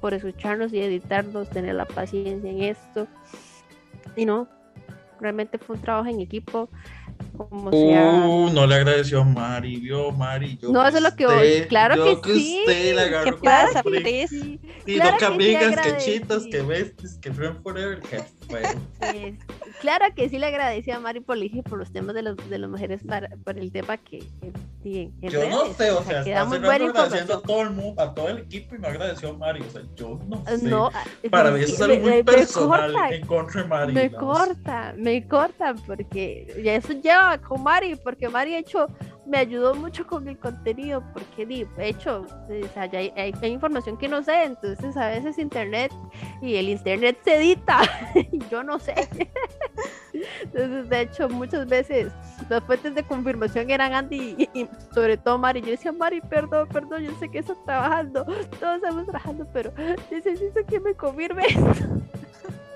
por escucharnos y editarnos, tener la paciencia en esto. Y no, realmente fue un trabajo en equipo. Como sea... uh, no le agradeció a Mari, vio Mari. Yo no, eso es lo que voy. Claro que, que sí. Usted la ¿Qué pasa, Pris? Y Claro no que que sí amigas, que chitas, que besties, que friend forever, que fue. Pues, claro que sí le agradecí a Mari por, por los temas de, los, de las mujeres, para, por el tema que, que, Yo no redes, sé, o sea, está muy buena agradeciendo a todo el mundo, a todo el equipo y me agradeció a Mari. O sea, yo no sé. No, Para mí sí, eso es algo me- muy me personal corta, en contra de Mari. Me corta, me corta, porque ya eso lleva con Mari, porque Mari ha hecho, me ayudó mucho con el contenido, porque de hecho, o sea, hay- hay información que no sé, entonces a veces internet y el internet se edita, <laughs> y yo no sé. Entonces, de hecho, muchas veces las fuentes de confirmación eran Andy y, sobre todo Mari. Yo decía, Mari, perdón, perdón, yo sé que estás trabajando, todos estamos trabajando, pero necesito que me confirme esto. <laughs>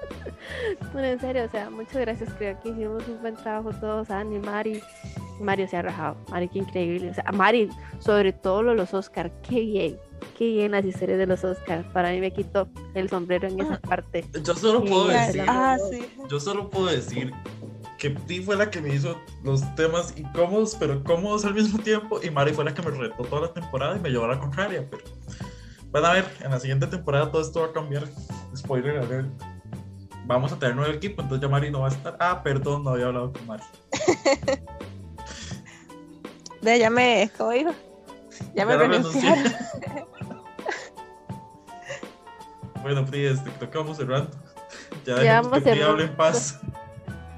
<laughs> bueno, en serio, o sea, muchas gracias, creo que hicimos un buen trabajo todos, Andy, Mari. Mario se ha rajado, Mari, qué increíble. O sea, Mari, sobre todo los Oscar, qué bien qué bien las historias de los Oscars. Para mí me quitó el sombrero en esa parte. Yo solo puedo decir, ah, yo solo puedo decir que Ti fue la que me hizo los temas incómodos, pero cómodos al mismo tiempo, y Mari fue la que me retó toda la temporada y me llevó a la contraria. Pero van a ver, en la siguiente temporada todo esto va a cambiar. Spoiler a ver. Vamos a tener nuevo equipo, entonces ya Mari no va a estar. Ah, perdón, no había hablado con Mari. <laughs> De ya me, ¿cómo dijo? Ya me renunciaron. <laughs> bueno, Pri, este, creo que vamos cerrando. Ya, ya vamos que hable en paz.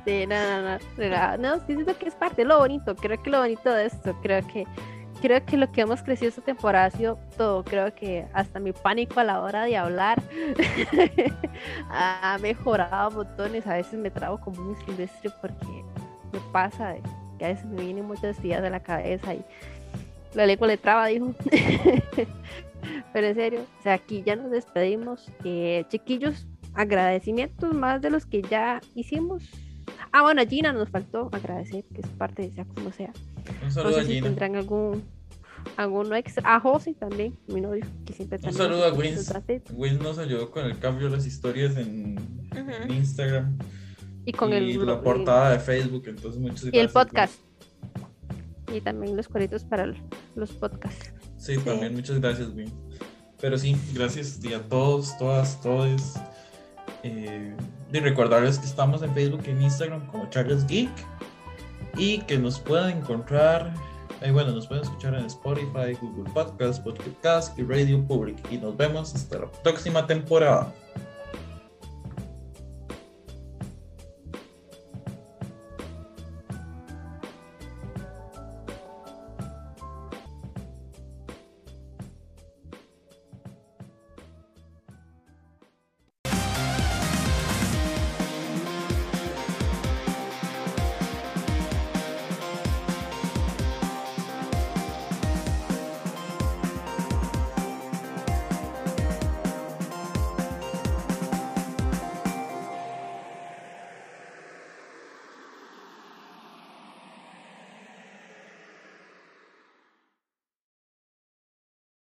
Sí, no, no, no. No, sí, siento que es parte, lo bonito. Creo que lo bonito de esto, creo que creo que lo que hemos crecido esta temporada ha sido todo. Creo que hasta mi pánico a la hora de hablar <laughs> ha mejorado montones. A veces me trago como un silvestre porque me pasa que a veces me vienen muchas ideas de la cabeza y la lengua le traba, dijo. <laughs> Pero en serio, o sea, aquí ya nos despedimos. Eh, chiquillos, agradecimientos más de los que ya hicimos. Ah, bueno, a Gina nos faltó agradecer, que es parte de sea como sea. Un saludo no sé si tendrán algún alguno extra. A José también, mi novio, que siempre Un saludo a Wins. Wins nos ayudó con el cambio de las historias en, Instagram. Y con el, la portada de Facebook, entonces muchas gracias. Y el podcast y también los cuadritos para los podcasts. Sí, también muchas gracias, Win. Pero sí, gracias a todos, todas, todos. Eh, y recordarles que estamos en Facebook y en Instagram como Charles Geek y que nos pueden encontrar, eh, bueno, nos pueden escuchar en Spotify, Google Podcasts, Podcast y Radio Public. Y nos vemos hasta la próxima temporada.